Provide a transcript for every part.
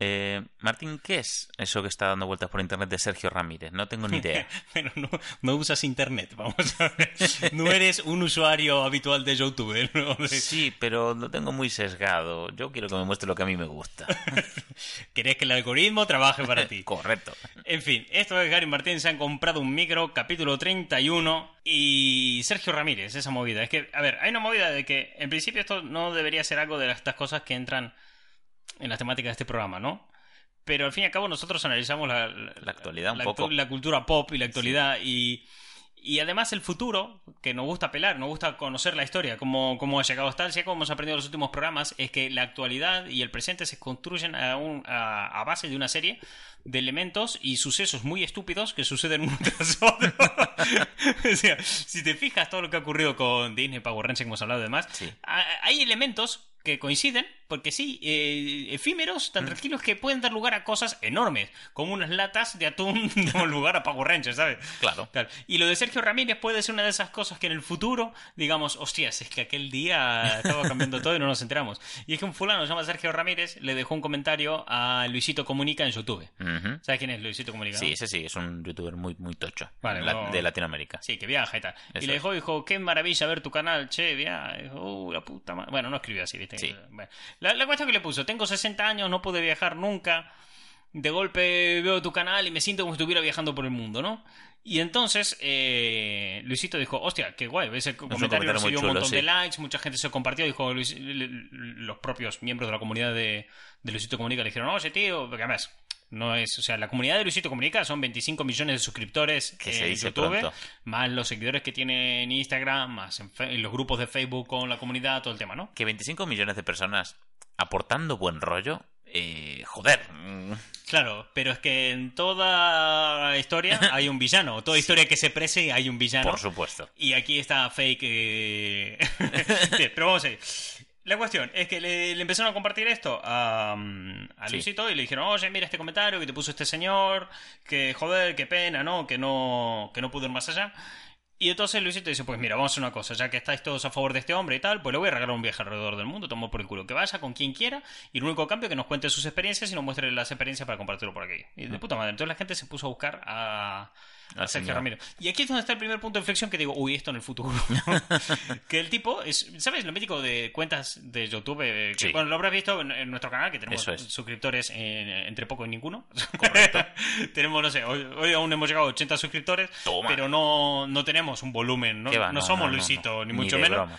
Eh, Martín, ¿qué es eso que está dando vueltas por internet de Sergio Ramírez? No tengo ni idea. Pero no, no usas internet, vamos a ver. No eres un usuario habitual de YouTube, ¿no? De- Sí, pero lo tengo muy sesgado. Yo quiero que me muestre lo que a mí me gusta. Querés que el algoritmo trabaje para ti. Correcto. En fin, esto es Gary Martín, se han comprado un micro, capítulo 31, y Sergio Ramírez, esa movida. Es que, a ver, hay una movida de que, en principio, esto no debería ser algo de estas cosas que entran en las temáticas de este programa, ¿no? Pero al fin y al cabo nosotros analizamos la, La actualidad un la, poco. la cultura pop y la actualidad y, y además el futuro, que nos gusta pelar, nos gusta conocer la historia, cómo, cómo ha llegado hasta el como hemos aprendido en los últimos programas, es que la actualidad y el presente se construyen a, un- a, a base de una serie de elementos y sucesos muy estúpidos que suceden uno tras otro. o sea, si te fijas todo lo que ha ocurrido con Disney, Power Rangers, que hemos hablado de demás, Sí. ha- hay elementos que coinciden, porque sí, eh, efímeros, Mm. tan tranquilos que pueden dar lugar a cosas enormes, como unas latas de atún dando lugar a Power Rangers, ¿sabes? Claro. Tal. Y lo de Sergio Ramírez puede ser una de esas cosas que en el futuro, digamos, hostias, es que aquel día estaba cambiando todo y no nos enteramos. Y es que un fulano se llama Sergio Ramírez le dejó un comentario a Luisito Comunica en YouTube. ¿Sabes quién es Luisito Comunica? Sí, ese sí, es un youtuber muy, muy tocho. Vale, La- bueno. de Latinoamérica. Sí, que viaja y tal. y le dejó, dijo, qué maravilla ver tu canal, che, viaja. Dijo, uh, la puta madre. Bueno, no escribió así, ¿viste? Sí. Bueno. La, la cuestión que le puso, tengo 60 años, no pude viajar nunca. De golpe veo tu canal y me siento como si estuviera viajando por el mundo, ¿no? Y entonces eh, Luisito dijo, hostia, qué guay, ves el comentario, comentario recibió un chulo, montón sí. de likes, mucha gente se compartió, dijo Luis- los propios miembros de la comunidad de, de Luisito Comunica le dijeron, oye tío, porque además no es, o sea, la comunidad de Luisito Comunica son 25 millones de suscriptores Que en se dice YouTube, pronto. más los seguidores que tiene en Instagram, más en, en los grupos de Facebook con la comunidad, todo el tema, ¿no? Que 25 millones de personas aportando buen rollo. Eh, joder. Claro, pero es que en toda historia hay un villano, toda historia que se prese hay un villano. Por supuesto. Y aquí está fake. eh, Bien, pero vamos a ir. La cuestión es que le, le empezaron a compartir esto a, mm, Sí. Luisito y le dijeron, oye, mira este comentario que te puso este señor, que joder, qué pena, ¿no? Que no, que no pudo ir más allá. Y entonces Luisito dice, pues mira, vamos a hacer una cosa, ya que estáis todos a favor de este hombre y tal, pues le voy a regalar un viaje alrededor del mundo, tomo por el culo, que vaya con quien quiera, y el único cambio es que nos cuente sus experiencias y nos muestre las experiencias para compartirlo por aquí. Y de puta madre, entonces la gente se puso a buscar a, a Al Sergio señor. Ramírez. Y aquí es donde está el primer punto de inflexión que digo, uy, esto en el futuro. que el tipo es, ¿sabes? Lo mítico de cuentas de YouTube. eh, que, Sí. Bueno, lo habrás visto en, en nuestro canal, que tenemos es. suscriptores en- entre poco y ninguno. tenemos, no sé, hoy, hoy aún hemos llegado a 80 suscriptores, Toma. pero no, no tenemos un volumen, no, no somos Luisito, ni Ni mucho de menos. broma.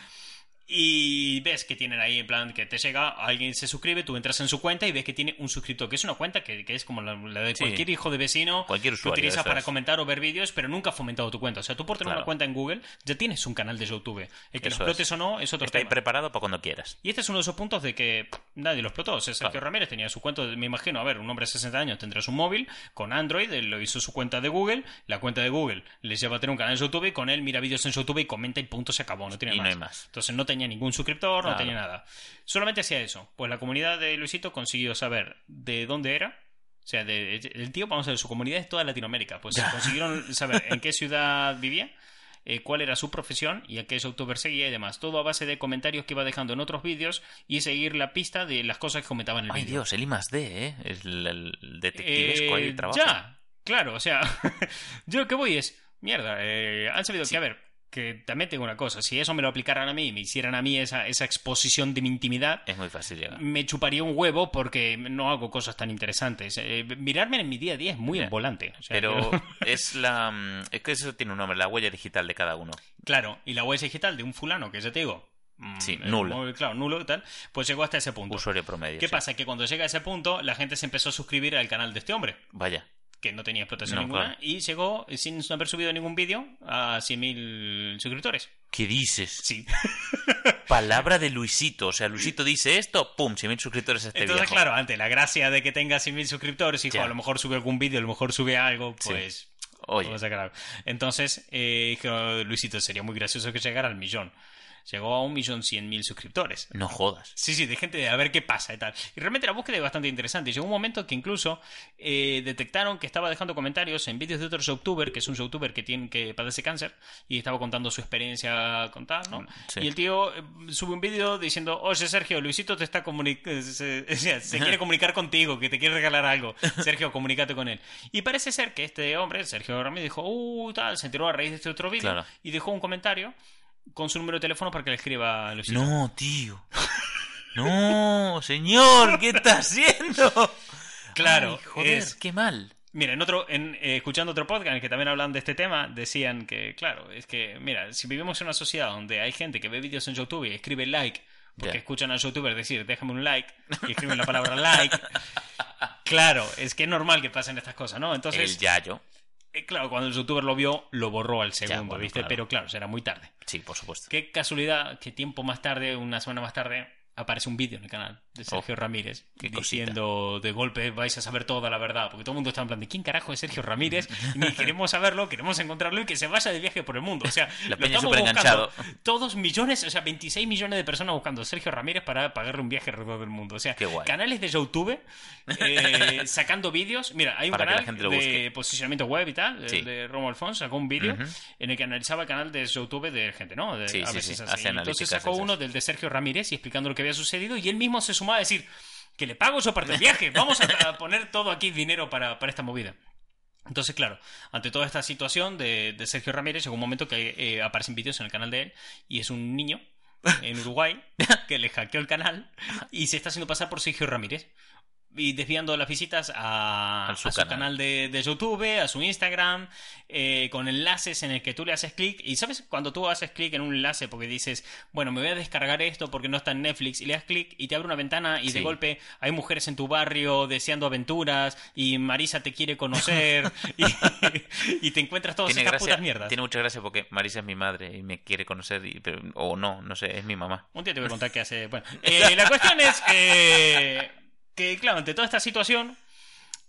Y ves que tienen ahí, en plan, que te llega, alguien se suscribe, tú entras en su cuenta y ves que tiene un suscriptor, que es una cuenta que, que es como la, la de Sí. cualquier hijo de vecino Cualquier que usuario de utilizas para comentar o ver vídeos, pero nunca ha fomentado tu cuenta. O sea, tú por tener Claro. una cuenta en Google ya tienes un canal de YouTube. El que lo explotes es. o no es otro Está ahí preparado para cuando quieras. Y este es uno de esos puntos de que pff, nadie lo explotó. O sea, Sergio Claro. Ramírez tenía su cuenta, me imagino, a ver, un hombre de 60 años tendrá su móvil con Android, él lo hizo su cuenta de Google, la cuenta de Google les lleva a tener un canal de YouTube y con él mira vídeos en YouTube y comenta y punto, se acabó, no tiene Y no más. hay más. Entonces no tenía ningún suscriptor, no tenía nada. Solamente hacía eso. Pues la comunidad de Luisito consiguió saber de dónde era. O sea, de- el tío, vamos a ver, su comunidad es toda Latinoamérica. Pues consiguieron saber en qué ciudad vivía, eh, cuál era su profesión y a qué youtuber seguía y demás. Todo a base de comentarios que iba dejando en otros vídeos y seguir la pista de las cosas que comentaba en el Ay, vídeo. Dios, el I más D, ¿eh? El, el Eh, detectivesco ahí trabaja. ya, claro, o sea, yo lo que voy es, mierda, eh, han sabido que, a ver, que también tengo una cosa, si eso me lo aplicaran a mí y me hicieran a mí esa, esa exposición de mi intimidad, Es muy fácil llegar. me chuparía un huevo porque no hago cosas tan interesantes. Eh, mirarme en mi día a día es muy Mira, volante. O sea, Pero es la. mm, Es que eso tiene un nombre, la huella digital de cada uno. claro, y la huella digital de un fulano que ya te digo. mm, Sí, el nulo. claro, nulo y tal, pues llegó hasta ese punto. Usuario promedio. ¿Qué sí. pasa? Que cuando llega a ese punto, la gente se empezó a suscribir al canal de este hombre. Vaya. Que no tenía explotación No, ninguna, claro. y llegó, sin haber subido ningún vídeo, a 100.000 suscriptores. ¿Qué dices? Sí. Palabra de Luisito. O sea, Luisito dice esto, ¡pum! 100.000 suscriptores a este Entonces, viejo. claro, ante la gracia de que tenga 100.000 suscriptores, hijo, a lo mejor sube algún vídeo, a lo mejor sube algo, Sí. pues... Oye. sacar algo. Entonces, eh, Luisito, sería muy gracioso que llegara al millón. Llegó a un millón cien mil suscriptores. No jodas. Sí, sí, de gente de a ver qué pasa y tal. Y realmente la búsqueda es bastante interesante. Llegó un momento que incluso eh, detectaron que estaba dejando comentarios en vídeos de otro youtuber, que es un youtuber que tiene que padece cáncer, y estaba contando su experiencia con tal, ¿no? Sí. Y el tío eh, sube un vídeo diciendo, oye Sergio, Luisito te está comunicando, se, se quiere comunicar contigo, que te quiere regalar algo. Sergio, comunícate con él. Y parece ser que este hombre, Sergio Ramírez, dijo, uh, tal, se enteró a raíz de este otro vídeo Claro. y dejó un comentario con su número de teléfono para que le escriba a Luisito. No, tío. No, señor, ¿qué está haciendo? Claro, Ay, joder, es- qué mal. Mira, en otro, en, eh, escuchando otro podcast en el que también hablan de este tema, decían que, claro, es que, mira, si vivimos en una sociedad donde hay gente que ve vídeos en YouTube y escribe like, porque escuchan a youtubers decir, déjame un like, y escriben la palabra like, claro, es que es normal que pasen estas cosas, ¿no? Entonces, El Yayo. Eh, claro, cuando el youtuber lo vio, lo borró al segundo, bueno, ¿viste? claro. Pero claro, será muy tarde. Sí, por supuesto. Qué casualidad que tiempo más tarde, una semana más tarde, aparece un vídeo en el canal de Sergio Ramírez Oh, cosita. diciendo de golpe vais a saber toda la verdad, porque todo el mundo está en plan de ¿quién carajo es Sergio Ramírez? Ni queremos saberlo, queremos encontrarlo y que se vaya de viaje por el mundo. O sea, La lo estamos buscando. Todos millones, o sea, 26 millones de personas buscando a Sergio Ramírez para pagarle un viaje alrededor del mundo. O sea, canales de YouTube eh, sacando vídeos. Mira, hay un Para canal de posicionamiento web y tal, el Sí. de Romo Alfonso, sacó un vídeo Ujú. en el que analizaba el canal de YouTube de gente, ¿no? De, Sí, a veces sí, así. Entonces sacó esas. uno del de Sergio Ramírez y explicando lo que había sucedido y él mismo se sumaba a decir que le pago su parte del viaje, vamos a, a poner todo aquí dinero para, para esta movida. Entonces, claro, ante toda esta situación de, de Sergio Ramírez, llegó un momento que eh, aparecen vídeos en el canal de él y es un niño en Uruguay que le hackeó el canal y se está haciendo pasar por Sergio Ramírez y desviando las visitas a, su a su canal. canal de, de YouTube, a su Instagram, eh, con enlaces en el que tú le haces clic. Y sabes, cuando tú haces clic en un enlace porque dices, bueno, me voy a descargar esto porque no está en Netflix, y le das clic y te abre una ventana y de golpe hay mujeres en tu barrio deseando aventuras y Marisa te quiere conocer y, y te encuentras todas Tiene estas gracia, putas mierdas. tiene mucha gracia porque Marisa es mi madre y me quiere conocer, y- pero, o no, no sé, es mi mamá. Un día te voy a contar qué hace. Bueno, eh, la cuestión es eh, que, claro, ante toda esta situación,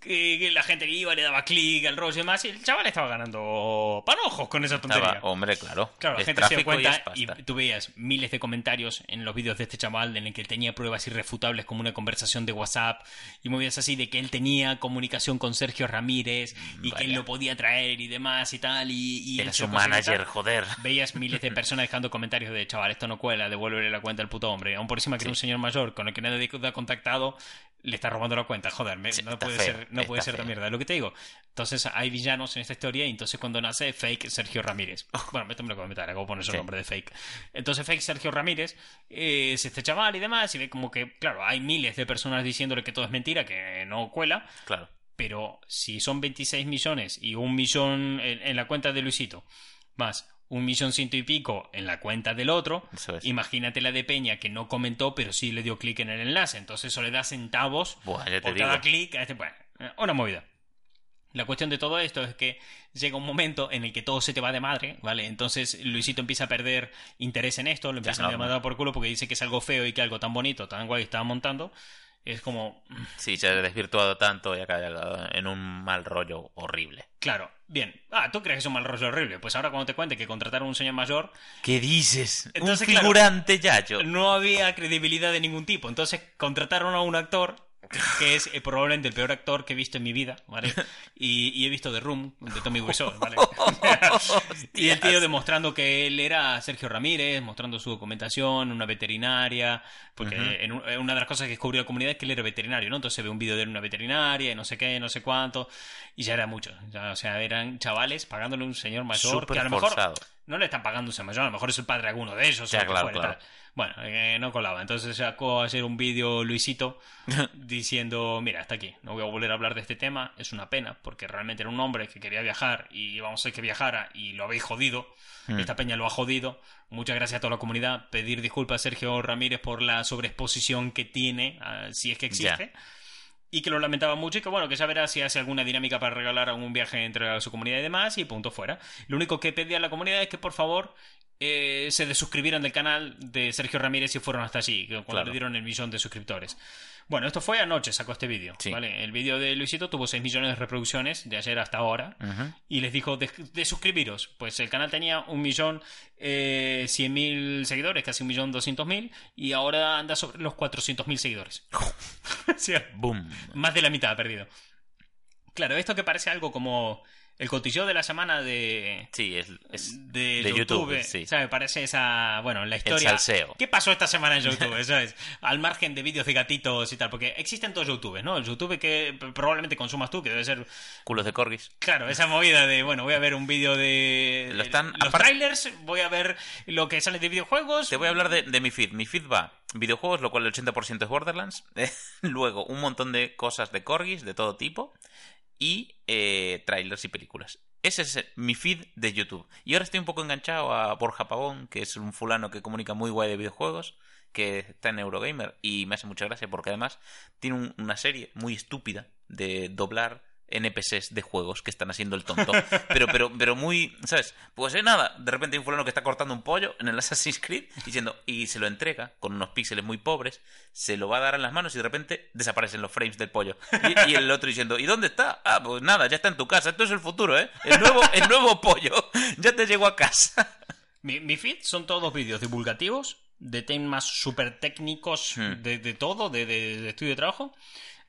que, que la gente que iba le daba clic al rollo y demás, y el chaval estaba ganando panojos con esa tontería. Estaba, hombre, claro. Claro, la es gente se dio y cuenta y, pasta. tú veías miles de comentarios en los vídeos de este chaval en el que él tenía pruebas irrefutables como una conversación de WhatsApp y movidas así de que él tenía comunicación con Sergio Ramírez y que él lo podía traer y demás y tal y, y Era su y manager, joder. Veías miles de personas dejando comentarios de chaval, esto no cuela, devuélvele la cuenta al puto hombre. Aún por encima que era un señor mayor con el que nadie ha contactado, le está robando la cuenta. Joder, me- Sí, no puede feo, ser, no puede ser tan feo. mierda. Lo que te digo. Entonces hay villanos en esta historia y entonces cuando nace fake Sergio Ramírez. Bueno, esto me lo comentar, acabo de poner su Sí. nombre de fake. Entonces fake Sergio Ramírez eh, es este chaval y demás y ve como que, claro, hay miles de personas diciéndole que todo es mentira, que no cuela. Claro. Pero si son 26 millones y un millón en, en la cuenta de Luisito, más un millón ciento y pico en la cuenta del otro, Eso es. imagínate la de Peña que no comentó, pero sí le dio clic en el enlace. Entonces eso le da centavos Buah, ya te por digo. cada clic. este- Bueno, eh, una movida. La cuestión de todo esto es que llega un momento en el que todo se te va de madre, ¿vale? Entonces Luisito empieza a perder interés en esto, lo empieza a mandar por culo porque dice que es algo feo y que algo tan bonito, tan guay estaba montando. Es como, Sí, se ha desvirtuado tanto y ha caído en un mal rollo horrible. Claro, bien. Ah, tú crees que es un mal rollo horrible. Pues ahora cuando te cuente que contrataron a un señor mayor, ¿Qué dices? Entonces, un claro, figurante Yayo. no había credibilidad de ningún tipo. Entonces contrataron a un actor que es eh, probablemente el peor actor que he visto en mi vida, ¿vale? Y, y he visto The Room, de Tommy Wiseau, ¿vale? y el tío demostrando que él era Sergio Ramírez, mostrando su documentación, una veterinaria, porque en un- en una de las cosas que descubrió la comunidad es que él era veterinario, ¿no? Entonces se ve un vídeo de él en una veterinaria y no sé qué, no sé cuánto, y ya era mucho. Ya, o sea, eran chavales pagándole a un señor mayor que a lo mejor forzado. No le están pagando señor mayor, a lo mejor es el padre de alguno de ellos. O que claro, fuera claro. Bueno, eh, no colaba. Entonces sacó a hacer un vídeo Luisito diciendo, mira, hasta aquí, no voy a volver a hablar de este tema, es una pena, porque realmente era un hombre que quería viajar y íbamos a hacer que viajara y lo habéis jodido, Hmm. esta peña lo ha jodido, muchas gracias a toda la comunidad, pedir disculpas a Sergio Ramírez por la sobreexposición que tiene, ah, si es que existe. Y que lo lamentaba mucho y que bueno, que ya verá si hace alguna dinámica para regalar algún viaje entre su comunidad y demás y punto fuera. Lo único que pedía a la comunidad es que por favor eh, se desuscribieran del canal de Sergio Ramírez si fueron hasta allí, cuando Claro. le dieron el millón de suscriptores. Bueno, esto fue anoche, sacó este vídeo. Sí. ¿vale? El vídeo de Luisito tuvo 6 millones de reproducciones de ayer hasta ahora. Y les dijo de, de suscribiros. Pues el canal tenía un millón eh, cien mil seguidores, casi un millón doscientos mil. Y ahora anda sobre los 400 mil seguidores. O sea, Boom. más de la mitad ha perdido. Claro, esto que parece algo como el cotilleo de la semana de, Sí, es, es de, de YouTube, YouTube, sí. ¿sabes? Parece esa, bueno, la historia. salseo. ¿Qué pasó esta semana en YouTube? ¿Sabes? Al margen de vídeos de gatitos y tal, porque existen dos YouTubes, ¿no? El YouTube que probablemente consumas tú, que debe ser, culos de corgis. claro, esa movida de, bueno, voy a ver un vídeo de Lo están- los trailers, voy a ver lo que sale de videojuegos. Te voy a hablar de, de mi feed. Mi feed va videojuegos, lo cual el 80% es Borderlands. Luego, un montón de cosas de corgis de todo tipo. Y eh, trailers y películas. Ese es mi feed de YouTube. Y ahora estoy un poco enganchado a Borja Pavón, que es un fulano que comunica muy guay de videojuegos, que está en Eurogamer. Y me hace mucha gracia porque además tiene un- una serie muy estúpida de doblar NPCs de juegos que están haciendo el tonto. Pero, pero, pero muy, ¿sabes? Pues eh, nada, de repente hay un fulano que está cortando un pollo en el Assassin's Creed diciendo, y se lo entrega con unos píxeles muy pobres, se lo va a dar en las manos y de repente desaparecen los frames del pollo. Y, y el otro diciendo, ¿y dónde está? Ah, pues nada, ya está en tu casa. Esto es el futuro, ¿eh? El nuevo, el nuevo pollo ya te llegó a casa. Mi, mi feed son todos vídeos divulgativos de temas súper técnicos Hmm. de, de todo, de, de- de estudio de trabajo,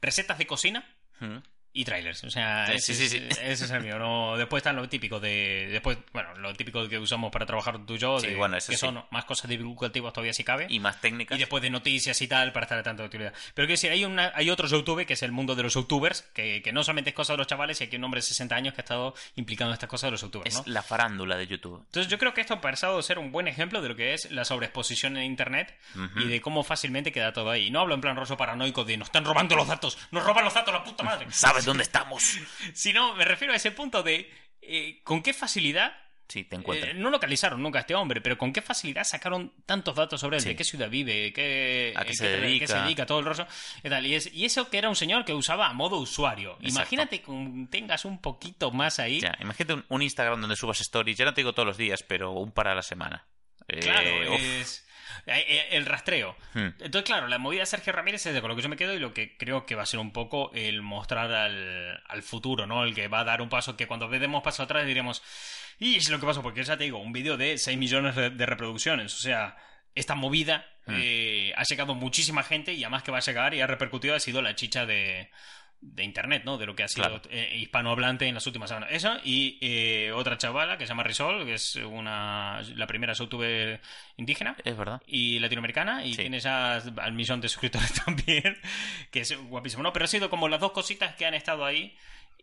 recetas de cocina Mm. Y trailers. O sea, Eh, ese, sí, sí, es- sí. ese es el mío. ¿no? Después están lo típico de. Después, bueno, lo típico que usamos para trabajar tú y yo, Sí, de- bueno, que sí. son más cosas divulgativas todavía si cabe. Y más técnicas. Y después de noticias y tal, para estar al tanto de actividad. Pero quiero decir, hay, una, hay otro YouTube que es el mundo de los youtubers, que, que no solamente es cosa de los chavales, y aquí un hombre de 60 años que ha estado implicado en estas cosas de los youtubers, Es ¿no? la farándula de YouTube. Entonces yo creo que esto ha pasado a ser un buen ejemplo de lo que es la sobreexposición en Internet y de cómo fácilmente queda todo ahí. Y no hablo en plan roso paranoico de nos están robando los datos, nos roban los datos, la puta madre. ¿Sabes dónde estamos? Sino me refiero a ese punto de eh, con qué facilidad Sí, te eh, encuentran. no localizaron nunca a este hombre, pero con qué facilidad sacaron tantos datos sobre él, Sí. de qué ciudad vive, qué, A qué eh, se qué- dedica. qué se dedica, todo el rollo y tal. Y, es- y eso que era un señor que usaba a modo usuario. Exacto. Imagínate que tengas un poquito más ahí. Ya, imagínate un, un Instagram donde subas stories, ya no te digo todos los días, pero un para la semana. Eh, Claro, uf. es eh, eh, el rastreo. Hmm. Entonces, claro, la movida de Sergio Ramírez es de con lo que yo me quedo y lo que creo que va a ser un poco el mostrar al, al futuro, ¿no? El que va a dar un paso que cuando demos paso atrás diremos, y es lo que pasó, porque ya te digo, un vídeo de 6 millones de, de reproducciones, o sea, esta movida Hmm. eh, ha llegado muchísima gente y además que va a llegar y ha repercutido ha sido la chicha de de internet, ¿no? De lo que ha sido Claro. eh, hispanohablante en las últimas semanas. Eso y eh, otra chavala que se llama Risol, que es una la primera youtuber indígena Es verdad. y latinoamericana y Sí. tiene ya al millón de suscriptores también, que es guapísimo, ¿no? Pero ha sido como las dos cositas que han estado ahí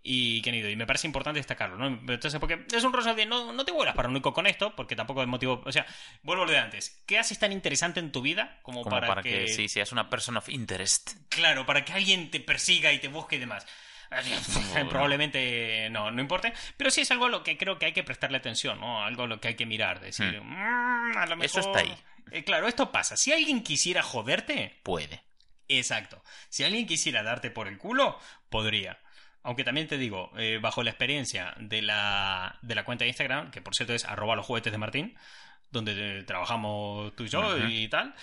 y que han ido. Y me parece importante destacarlo, ¿no? Entonces, porque es un rollo de no, no te vuelvas paranoico con esto, porque tampoco es motivo. O sea, vuelvo a lo de antes. ¿Qué haces tan interesante en tu vida como, Como para, para, que, que... sí, seas una person of interest. Claro, para que alguien te persiga y te busque y demás. Probablemente no, no importe. Pero sí es algo a lo que creo que hay que prestarle atención, ¿no? Algo a lo que hay que mirar. Decir, "Mm, a lo Eso mejor-". está ahí. Eh, claro, esto pasa. Si alguien quisiera joderte, Puede. exacto. Si alguien quisiera darte por el culo, podría. Aunque también te digo, eh, bajo la experiencia de la, de la cuenta de Instagram, que por cierto es arroba los juguetes de Martín, donde eh, trabajamos tú y yo y tal,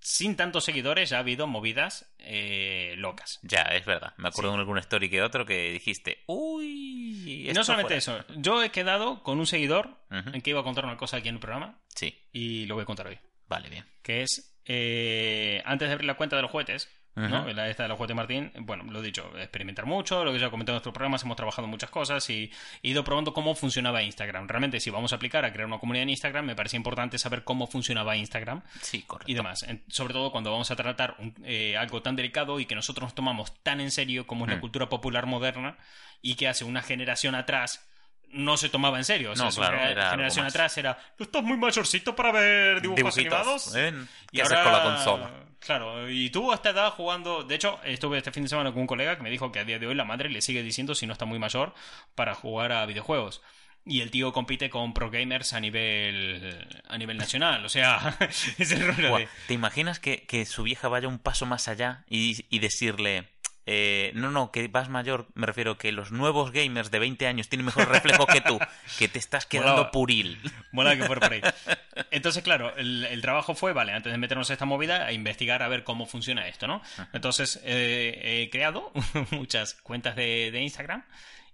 sin tantos seguidores ya ha habido movidas eh, locas. Ya, es verdad. Me acuerdo de algún story que otro que dijiste, uy. Esto no solamente fuera". eso, yo he quedado con un seguidor en que iba a contar una cosa aquí en el programa Sí, y lo voy a contar hoy. vale, bien. Que es, eh, antes de abrir la cuenta de los juguetes, ¿no? La esta de los juguetes Martín, bueno, lo he dicho, experimentar mucho, lo que ya comenté en nuestros programas, hemos trabajado en muchas cosas y he ido probando cómo funcionaba Instagram. Realmente, si vamos a aplicar a crear una comunidad en Instagram, me parece importante saber cómo funcionaba Instagram Sí, correcto. y demás. Sobre todo cuando vamos a tratar un- eh, algo tan delicado y que nosotros nos tomamos tan en serio como es la Mm. cultura popular moderna y que hace una generación atrás no se tomaba en serio. O sea, No, claro, era generación atrás era, "Tú estás muy mayorcito para ver dibujos Dibujitos, animados. ¿eh? Y ¿Qué ahora, haces con la consola? Claro, y tú a esta edad jugando. De hecho, estuve este fin de semana con un colega que me dijo que a día de hoy la madre le sigue diciendo si no está muy mayor para jugar a videojuegos. Y el tío compite con pro gamers a nivel a nivel nacional. O sea, es el rollo de. ¿Te imaginas que, que su vieja vaya un paso más allá y, y decirle, eh, no, no, que vas mayor, me refiero que los nuevos gamers de 20 años tienen mejor reflejo que tú, que te estás quedando puril. Mola que fuera por ahí. Entonces, claro, el, el trabajo fue, vale, antes de meternos a esta movida, a investigar a ver cómo funciona esto, ¿no? Entonces, eh, he creado muchas cuentas de, de Instagram.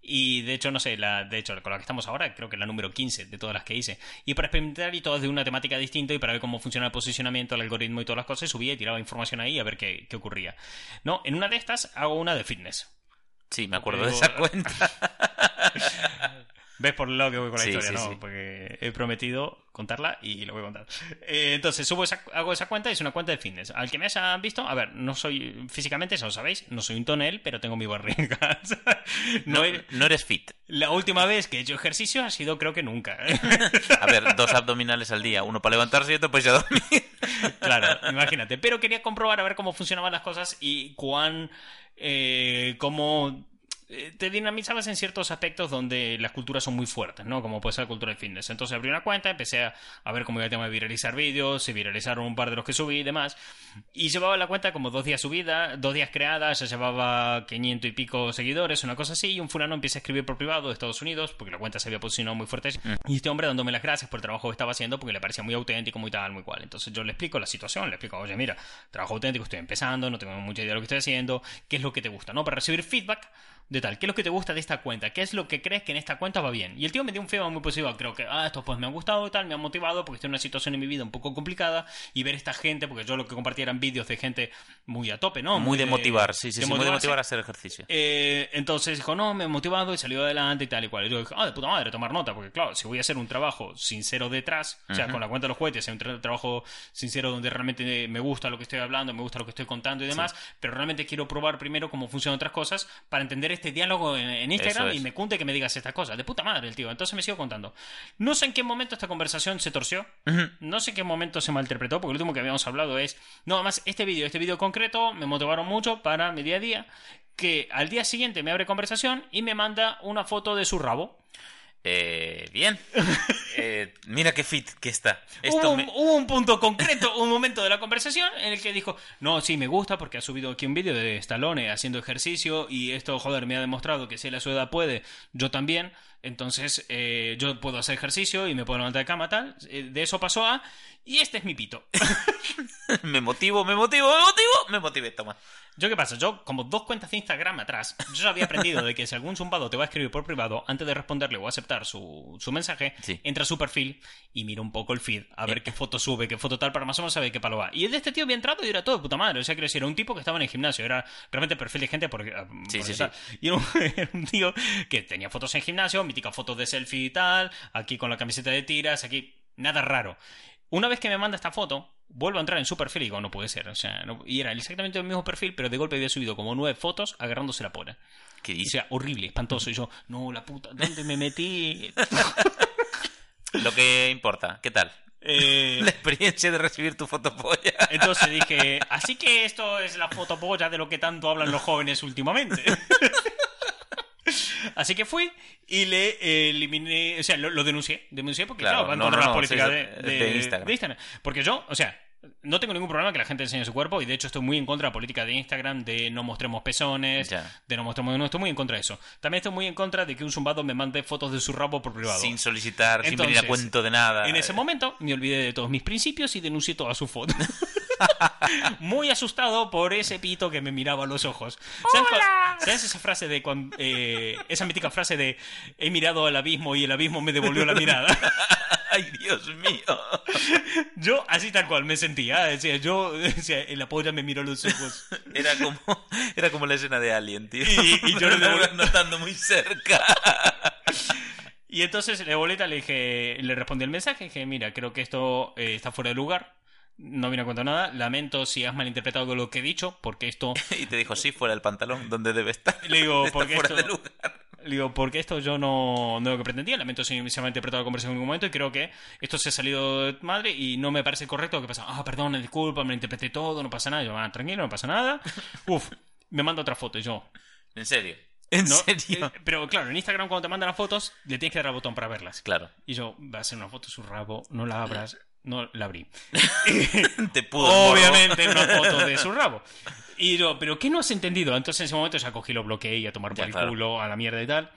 Y de hecho, no sé, la, de hecho, con la que estamos ahora, creo que es la número 15 de todas las que hice. Y para experimentar y todas de una temática distinta y para ver cómo funciona el posicionamiento, el algoritmo y todas las cosas, subía y tiraba información ahí a ver qué, qué ocurría. No, en una de estas hago una de fitness. Sí, me acuerdo de esa cuenta. ¿Ves por el lado que voy con la Sí, historia, sí, no? sí. Porque he prometido contarla y lo voy a contar. Eh, entonces, subo esa, hago esa cuenta y es una cuenta de fitness. Al que me hayan visto, a ver, no soy físicamente, eso lo sabéis, no soy un tonel, pero tengo mi barriga. no, no eres fit. la última vez que he hecho ejercicio ha sido creo que nunca. A ver, dos abdominales al día, uno para levantarse y otro para irse a dormir. claro, imagínate. Pero quería comprobar a ver cómo funcionaban las cosas y cuán. Eh, cómo. Eh, Te dinamizabas en ciertos aspectos donde las culturas son muy fuertes, ¿no? Como puede ser la cultura del fitness. Entonces abrí una cuenta, empecé a, a ver cómo iba el tema de viralizar vídeos, se viralizaron un par de los que subí y demás. Y llevaba la cuenta como dos días subida, dos días creada, ya llevaba 500 y pico seguidores, una cosa así. Y un fulano empieza a escribir por privado de Estados Unidos, porque la cuenta se había posicionado muy fuerte. Y este hombre dándome las gracias por el trabajo que estaba haciendo, porque le parecía muy auténtico, muy tal, muy cual. Entonces yo le explico la situación, le explico, oye, mira, trabajo auténtico, estoy empezando, no tengo mucha idea de lo que estoy haciendo, qué es lo que te gusta, ¿no? Para recibir feedback de tal, qué es lo que te gusta de esta cuenta, qué es lo que crees que en esta cuenta va bien. Y el tío me dio un feedback muy positivo, creo que, ah, estos pues me han gustado y tal, me han motivado porque estoy en una situación en mi vida un poco complicada y ver esta gente, porque yo lo que compartía eran vídeos de gente muy a tope, ¿no? Muy de motivar, sí, sí, de sí, muy de motivar a hacer ejercicio. Eh, entonces dijo, no, me he motivado y salió adelante y tal y cual. Y yo dije, ah, de puta madre, tomar nota, porque claro, si voy a hacer un trabajo sincero detrás, o sea, con la cuenta de los juguetes, un tra- trabajo sincero donde realmente me gusta lo que estoy hablando, me gusta lo que estoy contando y demás, pero realmente quiero probar primero cómo funcionan otras cosas para entender este diálogo en, en Instagram es. y me cunte que me digas estas cosas. De puta madre el tío. Entonces me sigo contando. No sé en qué momento esta conversación se torció. No sé en qué momento se malinterpretó, porque lo último que habíamos hablado es, no, además este vídeo, este vídeo concreto me motivaron mucho para mi día a día, que al día siguiente me abre conversación y me manda una foto de su rabo. Eh, bien. Eh, mira qué fit que está. Hubo Esto un, me- hubo un punto concreto, un momento de la conversación en el que dijo, no, sí, me gusta porque ha subido aquí un vídeo de Stallone haciendo ejercicio y esto, joder, me ha demostrado que si él a su edad puede, yo también. Entonces, eh, yo puedo hacer ejercicio y me puedo levantar de cama, tal. Eh, De eso pasó a, y este es mi pito. me motivo, me motivo, me motivo, me motivé, toma. ¿Yo qué pasa? Yo, como dos cuentas de Instagram atrás, yo ya había aprendido de que si algún zumbado te va a escribir por privado, antes de responderle o aceptar su, su mensaje, Sí. entra a su perfil y mira un poco el feed, a ver qué foto sube, qué foto tal, para más o menos saber qué palo va. Y el de este tío había entrado y era todo de puta madre. O sea, quiero decir, era un tipo que estaba en el gimnasio, era realmente perfil de gente porque... ah, Sí, sí. Y era un, era un tío que tenía fotos en gimnasio, míticas fotos de selfie y tal, aquí con la camiseta de tiras, aquí... Nada raro. Una vez que me manda esta foto, vuelvo a entrar en su perfil y digo, no puede ser. O sea, no- y era exactamente el mismo perfil, pero de golpe había subido como nueve fotos agarrándose la pola. ¿Qué O dice? sea, horrible, espantoso. Y yo, no, la puta, ¿dónde me metí? Lo que importa, ¿qué tal? Eh, La experiencia de recibir tu fotopolla. entonces dije, así que esto es la fotopolla de lo que tanto hablan los jóvenes últimamente. Así que fui y le eh, eliminé, o sea, lo, lo denuncié, denuncié porque Claro, claro, va en no, contra no, las políticas sí, de, de- de- de Instagram. de Instagram. Porque yo, o sea, no tengo ningún problema que la gente enseñe su cuerpo y de hecho estoy muy en contra de la política de Instagram de no mostremos pezones, Ya. de no mostremos, no estoy muy en contra de eso. También estoy muy en contra de que un zumbado me mande fotos de su rabo por privado. Sin solicitar, sin venir a cuento de nada. En ese momento me olvidé de todos mis principios y denuncié todas sus fotos. Muy asustado por ese pito que me miraba a los ojos. ¿Sabes, cuál- ¿sabes esa frase de cuando, eh, esa mítica frase de he mirado al abismo y el abismo me devolvió la mirada? Ay, Dios mío. Yo así tal cual me sentía. Decía, yo, decía, el apoya me miró a los ojos. Era como, era como la escena de Alien, tío. Y- y yo lo notando muy cerca. Y entonces de boleta le dije, le respondí el mensaje, dije, mira, creo que esto eh, está fuera de lugar. No viene a cuento nada. Lamento si has malinterpretado lo que he dicho, porque esto Y te dijo, sí, fuera del pantalón, donde debe estar. Le digo, porque fuera esto- de lugar. Le digo, porque esto yo no, no es lo que pretendía, lamento si se me ha interpretado la conversación en ningún momento y creo que esto se ha salido de madre y no me parece correcto lo que pasa. Ah, perdón, disculpa, me lo interpreté todo, no pasa nada. Y yo, ah, tranquilo, no pasa nada. Uf, me manda otra foto y yo. En serio. En no, serio. eh, pero claro, en Instagram cuando te mandan las fotos, le tienes que dar al botón para verlas. Claro. Y yo, va a ser una foto su rabo, no la abras, No la abrí. Te pudo. Obviamente una foto de su rabo. Y yo, ¿pero qué no has entendido? Entonces en ese momento ya cogí, lo bloqueé y a tomar por el claro. culo, a la mierda y tal.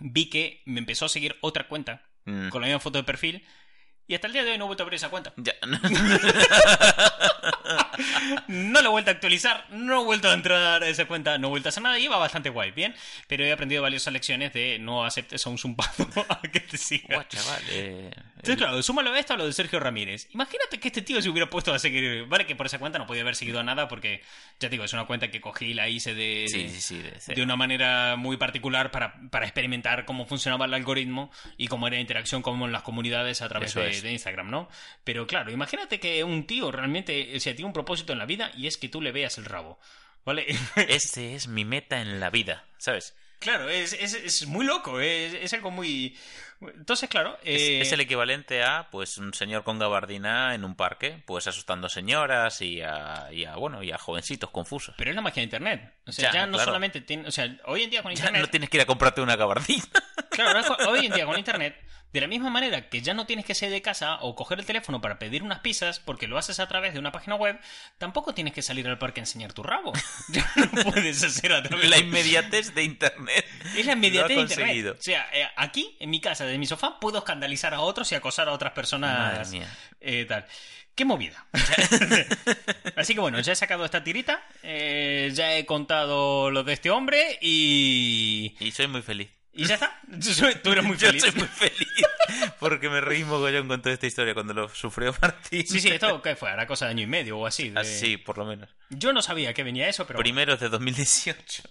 Vi que me empezó a seguir otra cuenta Mm. con la misma foto de perfil. Y hasta el día de hoy no he vuelto a abrir esa cuenta. Ya, No lo he vuelto a actualizar, no he vuelto a entrar a esa cuenta, no he vuelto a hacer nada. Iba bastante guay, bien. Pero he aprendido valiosas lecciones de no aceptes a un zumpazo a que te siga. Guau, chaval. eh, Entonces, el- claro, súmalo a esto a lo de Sergio Ramírez. Imagínate que este tío se hubiera puesto a seguir. Vale, que por esa cuenta no podía haber seguido a nada porque, ya te digo, es una cuenta que cogí y la hice de, Sí, sí, sí. de una manera muy particular para, para experimentar cómo funcionaba el algoritmo y cómo era la interacción con las comunidades a través de, de Instagram, ¿no? Pero claro, imagínate que un tío realmente, o sea, tiene un propósito en la vida y es que tú le veas el rabo. ¿Vale? Ese es mi meta en la vida, ¿sabes? claro, es, es, es muy loco, es, es algo muy... Entonces, claro... Es, eh, es el equivalente a, pues, un señor con gabardina en un parque, pues, asustando señoras y a, y a, bueno, y a jovencitos confusos. Pero es la magia de Internet. O sea, ya, Ya, no claro. solamente tiene... O sea, hoy en día con Ya Internet... no tienes que ir a comprarte una gabardina. Claro, hoy en día con internet, de la misma manera que ya no tienes que salir de casa o coger el teléfono para pedir unas pizzas porque lo haces a través de una página web, tampoco tienes que salir al parque a enseñar tu rabo. Ya no puedes hacer a través La de... inmediatez de Internet. Es la inmediatez de internet. O sea, eh, aquí, en mi casa, de mi sofá, puedo escandalizar a otros y acosar a otras personas. Madre mía. eh, tal. ¡Qué movida! Así que bueno, ya he sacado esta tirita, eh, ya he contado lo de este hombre y... Y soy muy feliz. Y ya está. Tú eres muy Yo feliz. soy muy feliz. Porque me reí mogollón con toda esta historia cuando lo sufrió Martín. Sí, sí, esto ¿qué fue? Hará cosa de año y medio o así. de- Así, por lo menos. Yo no sabía que venía eso, pero... Primeros de 2018.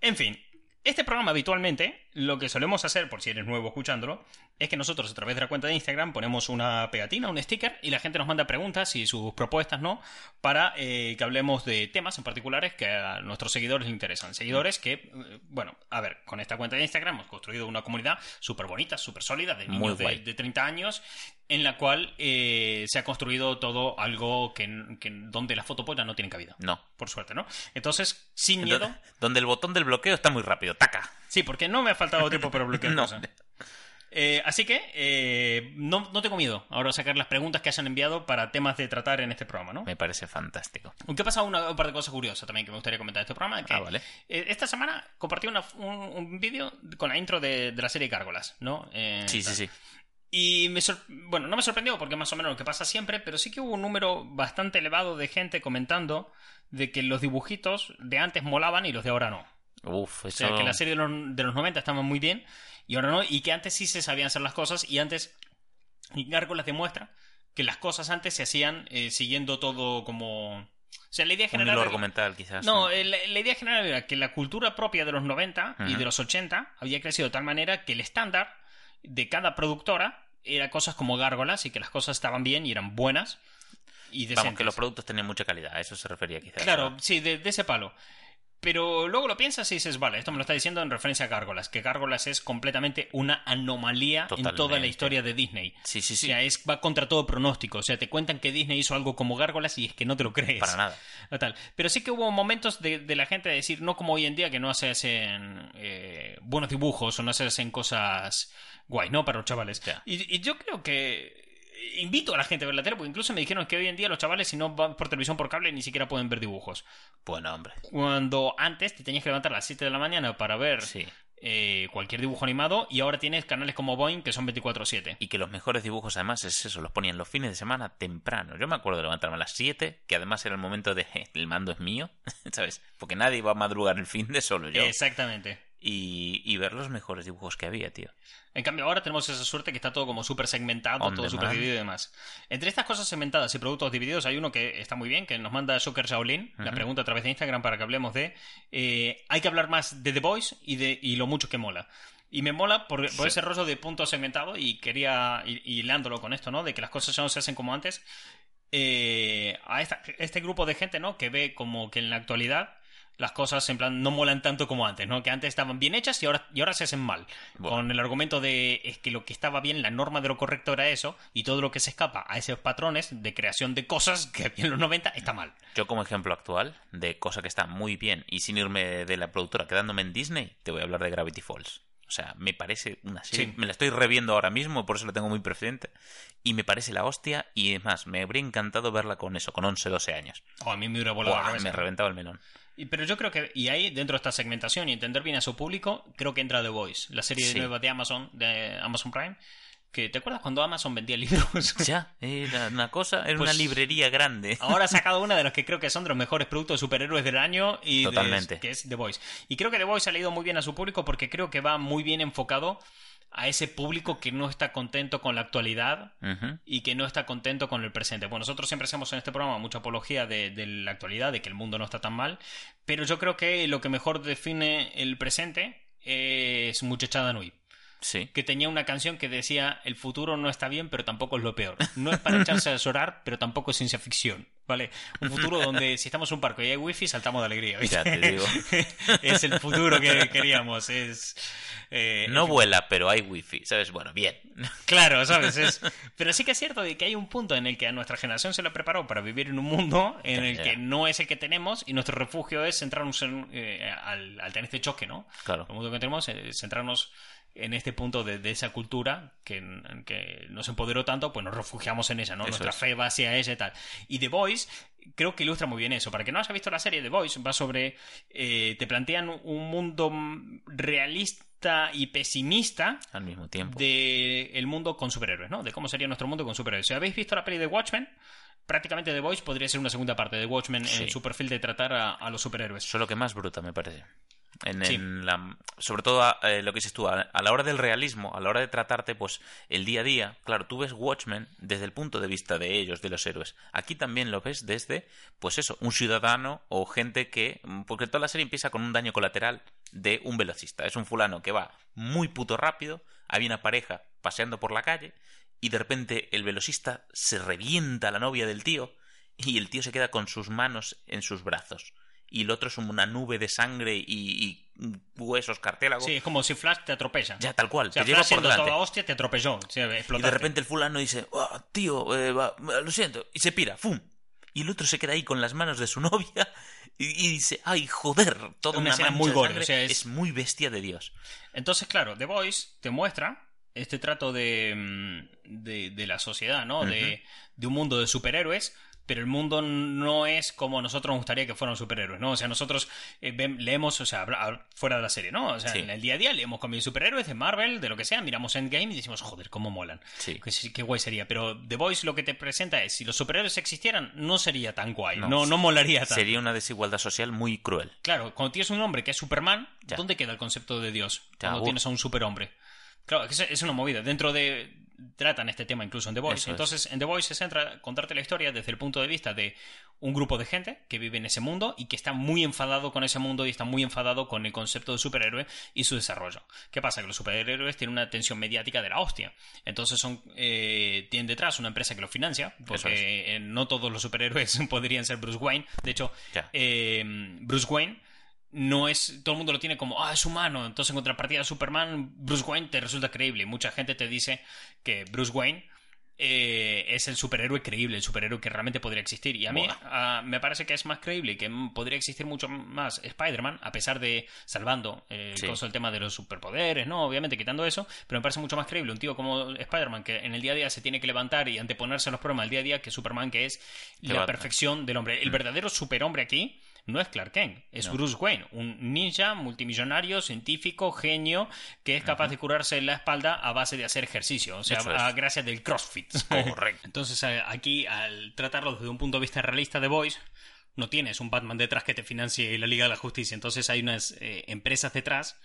En fin, este programa habitualmente, lo que solemos hacer, por si eres nuevo escuchándolo, es que nosotros a través de la cuenta de Instagram ponemos una pegatina, un sticker, y la gente nos manda preguntas y sus propuestas, ¿no? Para eh, que hablemos de temas en particulares que a nuestros seguidores les interesan. Seguidores que, eh, bueno, a ver, con esta cuenta de Instagram hemos construido una comunidad súper bonita, súper sólida, de niños de, de 30 años, en la cual eh, se ha construido todo algo que, que- donde la fotopolla no tiene cabida. No. Por suerte, ¿no? Entonces, sin miedo... Donde, donde el botón del bloqueo está muy rápido. ¡Taca! Sí, porque no me ha faltado tiempo para bloquear No. cosas. Eh, así que eh, no, no tengo miedo ahora a sacar las preguntas que hayan enviado para temas de tratar en este programa, ¿no? Me parece fantástico. Aunque ha pasado una, un par de cosas curiosas también que me gustaría comentar de este programa. Que, Ah, vale. eh, esta semana compartí una- un, un vídeo con la intro de, de la serie Gárgolas, ¿no? Eh, Sí, sí, sí. Y me sor- bueno, no me sorprendió porque más o menos lo que pasa siempre, pero sí que hubo un número bastante elevado de gente comentando de que los dibujitos de antes molaban y los de ahora no. Uf, O eso... sea, que la serie de los, de los 90 estaban muy bien y ahora no, y que antes sí se sabían hacer las cosas y antes y Gárgolas demuestra que las cosas antes se hacían eh, siguiendo todo como... O sea, la idea Un general... hilo era- argumental, quizás. no, eh, la, la idea general era que la cultura propia de los 90 y de los 80 había crecido de tal manera que el estándar de cada productora era cosas como gárgolas y que las cosas estaban bien y eran buenas y decentes. Vamos, que los productos tenían mucha calidad. A eso se refería quizás. Claro, sí, de, de ese palo. Pero luego lo piensas y dices, vale, esto me lo está diciendo en referencia a Gárgolas, que Gárgolas es completamente una anomalía en toda la historia de Disney. Sí, sí, O sí. sea, es, va contra todo pronóstico. O sea, te cuentan que Disney hizo algo como Gárgolas y es que no te lo crees. Para nada. O. Pero sí que hubo momentos de, de la gente de decir, no como hoy en día, que no se hacen eh, buenos dibujos o no se hacen cosas guay, ¿no? Para los chavales. Y, y yo creo que invito a la gente a ver la tele, porque incluso me dijeron que hoy en día los chavales, si no van por televisión por cable, ni siquiera pueden ver dibujos. Bueno, hombre. Cuando antes te tenías que levantar a las 7 de la mañana para ver Sí. eh, cualquier dibujo animado y ahora tienes canales como Boeing que son 24-7. Y que los mejores dibujos, además, es eso, los ponían los fines de semana temprano. Yo me acuerdo de levantarme a las 7, que además era el momento de el mando es mío, ¿sabes? Porque nadie va a madrugar el fin de solo yo. Exactamente. Y, y ver los mejores dibujos que había, tío. En cambio, ahora tenemos esa suerte que está todo como súper segmentado, On todo súper dividido y demás. Entre estas cosas segmentadas y productos divididos, hay uno que está muy bien, que nos manda Soccer Shaolin, la pregunta a través de Instagram para que hablemos de. eh, hay que hablar más de The Voice y, de, y lo mucho que mola. Y me mola por, por Sí. ese rollo de punto segmentado y quería, y, y hilándolo con esto, ¿no? De que las cosas ya no se hacen como antes. Eh, a esta- este grupo de gente, ¿no? Que ve como que en la actualidad las cosas en plan no molan tanto como antes, ¿no? Que antes estaban bien hechas y ahora, y ahora se hacen mal. Bueno. Con el argumento de es que lo que estaba bien, la norma de lo correcto era eso, y todo lo que se escapa a esos patrones de creación de cosas que había en los 90 está mal. Yo como ejemplo actual de cosa que está muy bien y sin irme de la productora quedándome en Disney, te voy a hablar de Gravity Falls. O sea, me parece una serie. Sí. Me la estoy reviendo ahora mismo, por eso la tengo muy presente. Y me parece la hostia. Y es más, me habría encantado verla con eso, con 11, 12 años. Oh, a mí me hubiera volado la cabeza. me reventaba el melón. Y- Pero yo creo que, y ahí dentro de esta segmentación y entender bien a su público, creo que entra The Voice, la serie Sí. nueva de Amazon, de Amazon Prime. Que, ¿Te acuerdas cuando Amazon vendía libros? Ya, era una cosa, era Pues- una librería grande. Ahora ha sacado una de las que creo que son de los mejores productos de superhéroes del año y de- Totalmente. que es The Voice. Y creo que The Voice ha leído muy bien a su público porque creo que va muy bien enfocado a ese público que no está contento con la actualidad y que no está contento con el presente. Bueno, nosotros siempre hacemos en este programa mucha apología de, de la actualidad, de que el mundo no está tan mal, pero yo creo que lo que mejor define el presente es Muchachada Nui, Sí. que tenía una canción que decía el futuro no está bien, pero tampoco es lo peor. No es para echarse a llorar, pero tampoco es ciencia ficción. ¿Vale? Un futuro donde si estamos en un parque y hay wifi, saltamos de alegría. ¿viste? Ya te digo. es el futuro que queríamos. Es, eh, No vuela, pero hay wifi, ¿sabes? Bueno, bien. Claro, ¿sabes? Es- Pero sí que es cierto de que hay un punto en el que a nuestra generación se lo preparó para vivir en un mundo en el que no es el que tenemos y nuestro refugio es centrarnos en, eh, al, al tener este choque, ¿no? Claro. El mundo que tenemos es centrarnos en este punto de, de esa cultura que, nos empoderó tanto, pues nos refugiamos en ella, ¿no? Eso Nuestra es. fe va hacia ella y tal. Y The Voice creo que ilustra muy bien eso. Para que no haya visto la serie, The Voice va sobre... eh, te plantean un mundo realista y pesimista Al mismo tiempo. de el mundo con superhéroes, ¿no? De cómo sería nuestro mundo con superhéroes. Si habéis visto la peli de Watchmen, prácticamente The Voice podría ser una segunda parte de Watchmen en su perfil de tratar a, a los superhéroes. Eso es lo que más bruta me parece. En, Sí. en la, sobre todo a- eh, lo que dices tú, a, a la hora del realismo, a la hora de tratarte pues el día a día, claro, tú ves Watchmen desde el punto de vista de ellos, de los héroes. Aquí también lo ves desde, pues eso, un ciudadano o gente que, porque toda la serie empieza con un daño colateral de un velocista. Es un fulano que va muy puto rápido, hay una pareja paseando por la calle y de repente el velocista se revienta a la novia del tío y el tío se queda con sus manos en sus brazos. Y el otro es una nube de sangre y, y huesos, cartílagos. Sí, es como si Flash te atropella. Ya, tal cual. O sea, te Flash por toda hostia te atropelló. Y de repente el fulano dice, "Oh, tío, eh, va- lo siento. Y se pira, ¡fum! Y el otro se queda ahí con las manos de su novia y, y dice, ¡ay, joder! Toda Una una, muy gore, sangre. o sea, es- es... muy bestia de Dios. Entonces, claro, The Voice te muestra este trato de, mm, de, de la sociedad, ¿no? de, de un mundo de superhéroes, pero el mundo no es como nosotros nos gustaría que fueran superhéroes, ¿no? O sea, nosotros eh, leemos, o sea, fuera de la serie, ¿no? O sea, Sí. en el día a día leemos cómics de superhéroes, de Marvel, de lo que sea, miramos Endgame y decimos, joder, cómo molan. Sí. Sí, qué guay sería. Pero The Voice lo que te presenta es, si los superhéroes existieran, no sería tan guay, no, No, no, molaría tanto. Sería una desigualdad social muy cruel. Claro, cuando tienes un hombre que es Superman, Ya. ¿dónde queda el concepto de Dios? Ya, Cuando tienes a un superhombre. Claro, es una movida. Dentro de. Tratan este tema incluso en The Voice. Eso es. Entonces, en The Voice se centra en contarte la historia desde el punto de vista de un grupo de gente que vive en ese mundo y que está muy enfadado con ese mundo y está muy enfadado con el concepto de superhéroe y su desarrollo. ¿Qué pasa? Que los superhéroes tienen una tensión mediática de la hostia. Entonces son eh, tienen detrás una empresa que los financia, porque eh, no todos los superhéroes podrían ser Bruce Wayne. De hecho, eh, Bruce Wayne no es todo el mundo lo tiene como ah es humano entonces en contrapartida de Superman Bruce Wayne te resulta creíble. Mucha gente te dice que Bruce Wayne eh, es el superhéroe creíble el superhéroe que realmente podría existir. Y a mí ah, me parece que es más creíble que mm, podría existir mucho más Spider-Man a pesar de salvando eh, Sí. el tema de los superpoderes no obviamente quitando eso pero me parece mucho más creíble un tío como Spider-Man que en el día a día se tiene que levantar y anteponerse a los problemas del día a día que Superman que es la perfección del hombre. El verdadero superhombre aquí no es Clark Kent, es No. Bruce Wayne, un ninja multimillonario, científico, genio, que es capaz de curarse la espalda a base de hacer ejercicio, o sea, a gracias del CrossFit. Correcto. Entonces, eh, aquí, al tratarlo desde un punto de vista realista de Voice, no tienes un Batman detrás que te financie la Liga de la Justicia, entonces hay unas eh, empresas detrás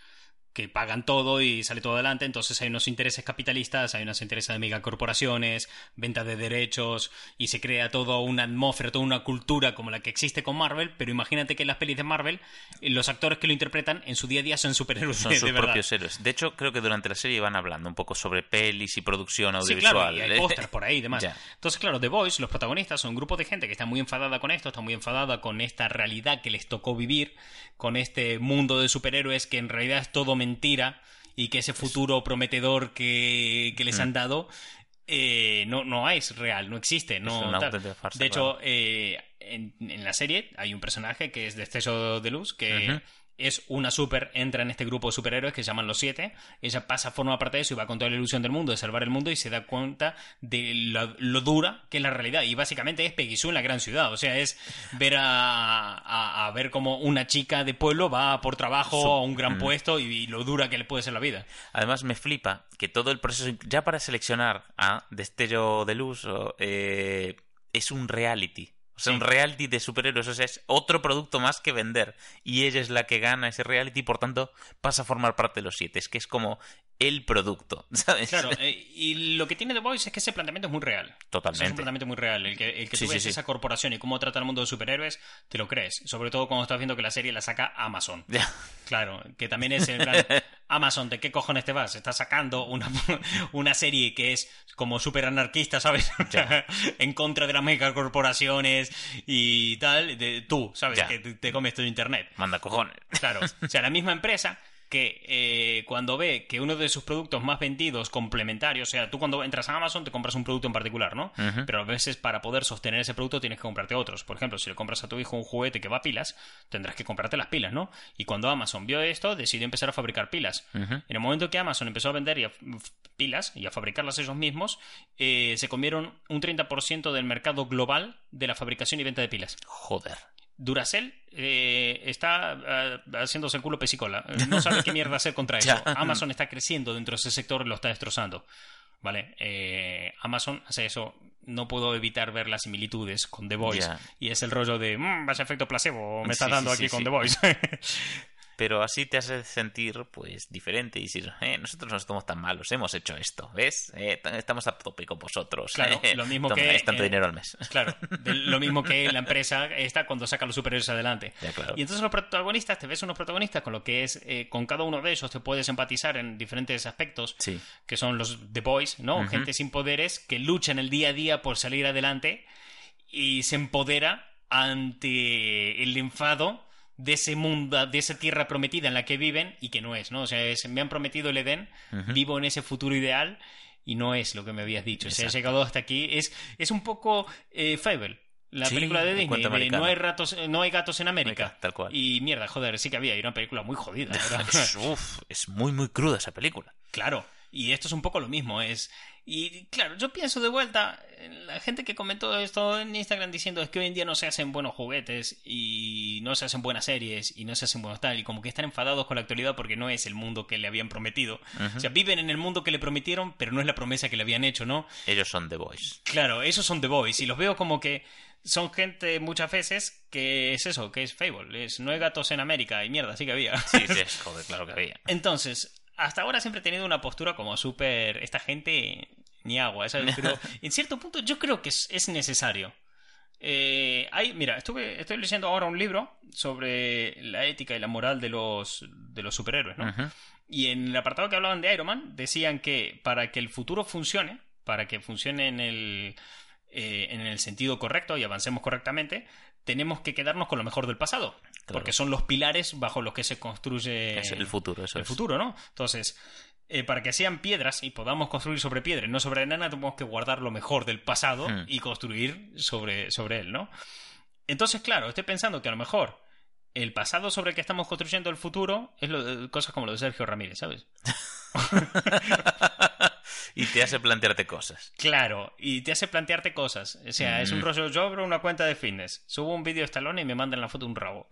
que pagan todo y sale todo adelante, entonces hay unos intereses capitalistas, hay unos intereses de megacorporaciones, venta de derechos y se crea toda una atmósfera, toda una cultura como la que existe con Marvel, pero imagínate que en las pelis de Marvel eh, los actores que lo interpretan en su día a día son superhéroes Son de, sus de verdad. propios héroes. De hecho, creo que durante la serie van hablando un poco sobre pelis y producción Sí, audiovisual. claro, y hay pósters por ahí y demás. Entonces, claro, The Voice, los protagonistas, son un grupo de gente que está muy enfadada con esto, está muy enfadada con esta realidad que les tocó vivir, con este mundo de superhéroes que en realidad es todo mentira y que ese futuro prometedor que, que les Mm. han dado eh, no, no es real, no existe. No, farsa, de hecho, claro. eh, en, en la serie hay un personaje que es Destello de Luz que. Es una super, entra en este grupo de superhéroes que se llaman los siete. Ella pasa, forma parte de eso y va con toda la ilusión del mundo, de salvar el mundo y se da cuenta de lo, lo dura que es la realidad. Y básicamente es Peggy Sue en la gran ciudad. O sea, es ver a, a, a ver cómo una chica de pueblo va por trabajo Su- a un gran Mm. puesto y, y lo dura que le puede ser la vida. Además, me flipa que todo el proceso, ya para seleccionar a Destello de Luz, eh, es un reality. Sea, Sí. un reality de superhéroes. O sea, es otro producto más que vender. Y ella es la que gana ese reality por tanto pasa a formar parte de los siete. Es que es como el producto, ¿sabes? Claro, eh, y lo que tiene The Voice es que ese planteamiento es muy real. O sea, es un Totalmente. planteamiento muy real. El que, el que Sí, tú ves sí. esa corporación y cómo trata el mundo de superhéroes, te lo crees. Sobre todo cuando estás viendo que la serie la saca Amazon. Claro, que también es en plan, Amazon, ¿de qué cojones te vas? Estás sacando una, una serie que es como súper anarquista, ¿sabes? En contra de las megacorporaciones y tal. De, tú, ¿sabes? Que te, te comes todo internet. Manda cojones. Claro, o sea, la misma empresa que eh, cuando ve que uno de sus productos más vendidos complementarios, o sea, tú cuando entras a Amazon te compras un producto en particular, ¿no? Pero a veces para poder sostener ese producto tienes que comprarte otros. Por ejemplo, si le compras a tu hijo un juguete que va a pilas, tendrás que comprarte las pilas, ¿no? Y cuando Amazon vio esto, decidió empezar a fabricar pilas. En el momento que Amazon empezó a vender y a- pilas y a fabricarlas ellos mismos, eh, se comieron un 30% del mercado global de la fabricación y venta de pilas. Joder. Duracell eh, está eh, haciéndose el culo pesicola. Eh, No sabe qué mierda hacer contra eso. Amazon está creciendo dentro de ese sector y lo está destrozando. ¿Vale? Eh, Amazon hace eso. No puedo evitar ver las similitudes con The Voice. Ya. Y es el rollo de, mmm, vaya efecto placebo, me estás Sí, dando sí, aquí sí, con. The Voice. Pero así te hace sentir, pues, diferente y decir, eh, nosotros no estamos tan malos, hemos hecho esto, ¿ves? Eh, estamos a tope con vosotros. Claro, eh. lo mismo Toma, que, Es tanto dinero al mes. Claro, de- lo mismo que la empresa está cuando saca a los superhéroes adelante. Ya, claro. Y entonces los protagonistas, te ves unos protagonistas con lo que es, eh, con cada uno de ellos te puedes empatizar en diferentes aspectos, Sí. que son los The Boys, ¿no? Gente sin poderes que luchan el día a día por salir adelante y se empodera ante el enfado de ese mundo, de esa tierra prometida en la que viven y que no es, ¿no? O sea, es- me han prometido el Edén, vivo en ese futuro ideal y no es lo que me habías dicho. Se ha Exacto. llegado hasta aquí. Es, es un poco eh, Fable. La Sí, película de Disney, de no hay, ratos, eh, no hay gatos en América. América, tal cual. Y mierda, joder, sí que había, una película muy jodida. ¿verdad? Es, uf, es muy, muy cruda esa película. Claro, y esto es un poco lo mismo, es... Y claro, yo pienso de vuelta, la gente que comentó esto en Instagram diciendo es que hoy en día no se hacen buenos juguetes y no se hacen buenas series y no se hacen buenos tal, y como que están enfadados con la actualidad porque no es el mundo que le habían prometido. O sea, viven en el mundo que le prometieron, pero no es la promesa que le habían hecho, ¿no? Ellos son The Boys. Claro, esos son The Boys y los veo como que son gente muchas veces que es eso, que es Fable, es no hay gatos en América y mierda, sí que había. Sí, sí, joder, claro que había. Entonces, hasta ahora siempre he tenido una postura como súper... Esta gente ni agua, ¿sabes? Pero en cierto punto yo creo que es, es necesario. Eh, hay, mira, estuve, estoy leyendo ahora un libro sobre la ética y la moral de los, de los superhéroes, ¿no? Y en el apartado que hablaban de Iron Man, decían que para que el futuro funcione, para que funcione en el, eh, en el sentido correcto y avancemos correctamente, tenemos que quedarnos con lo mejor del pasado. Claro. Porque son los pilares bajo los que se construye Es el futuro, eso el es. futuro, ¿no? Entonces, eh, para que sean piedras y podamos construir sobre piedra y no sobre arena, tenemos que guardar lo mejor del pasado Hmm. y construir sobre, sobre él, ¿no? Entonces, claro, estoy pensando que a lo mejor el pasado sobre el que estamos construyendo el futuro es lo de- cosas como lo de Sergio Ramírez, ¿sabes? y te hace plantearte cosas. Claro, y te hace plantearte cosas. O sea, es un Mm. rollo. Yo abro una cuenta de fitness, subo un vídeo de Stallone y me mandan la foto de un rabo.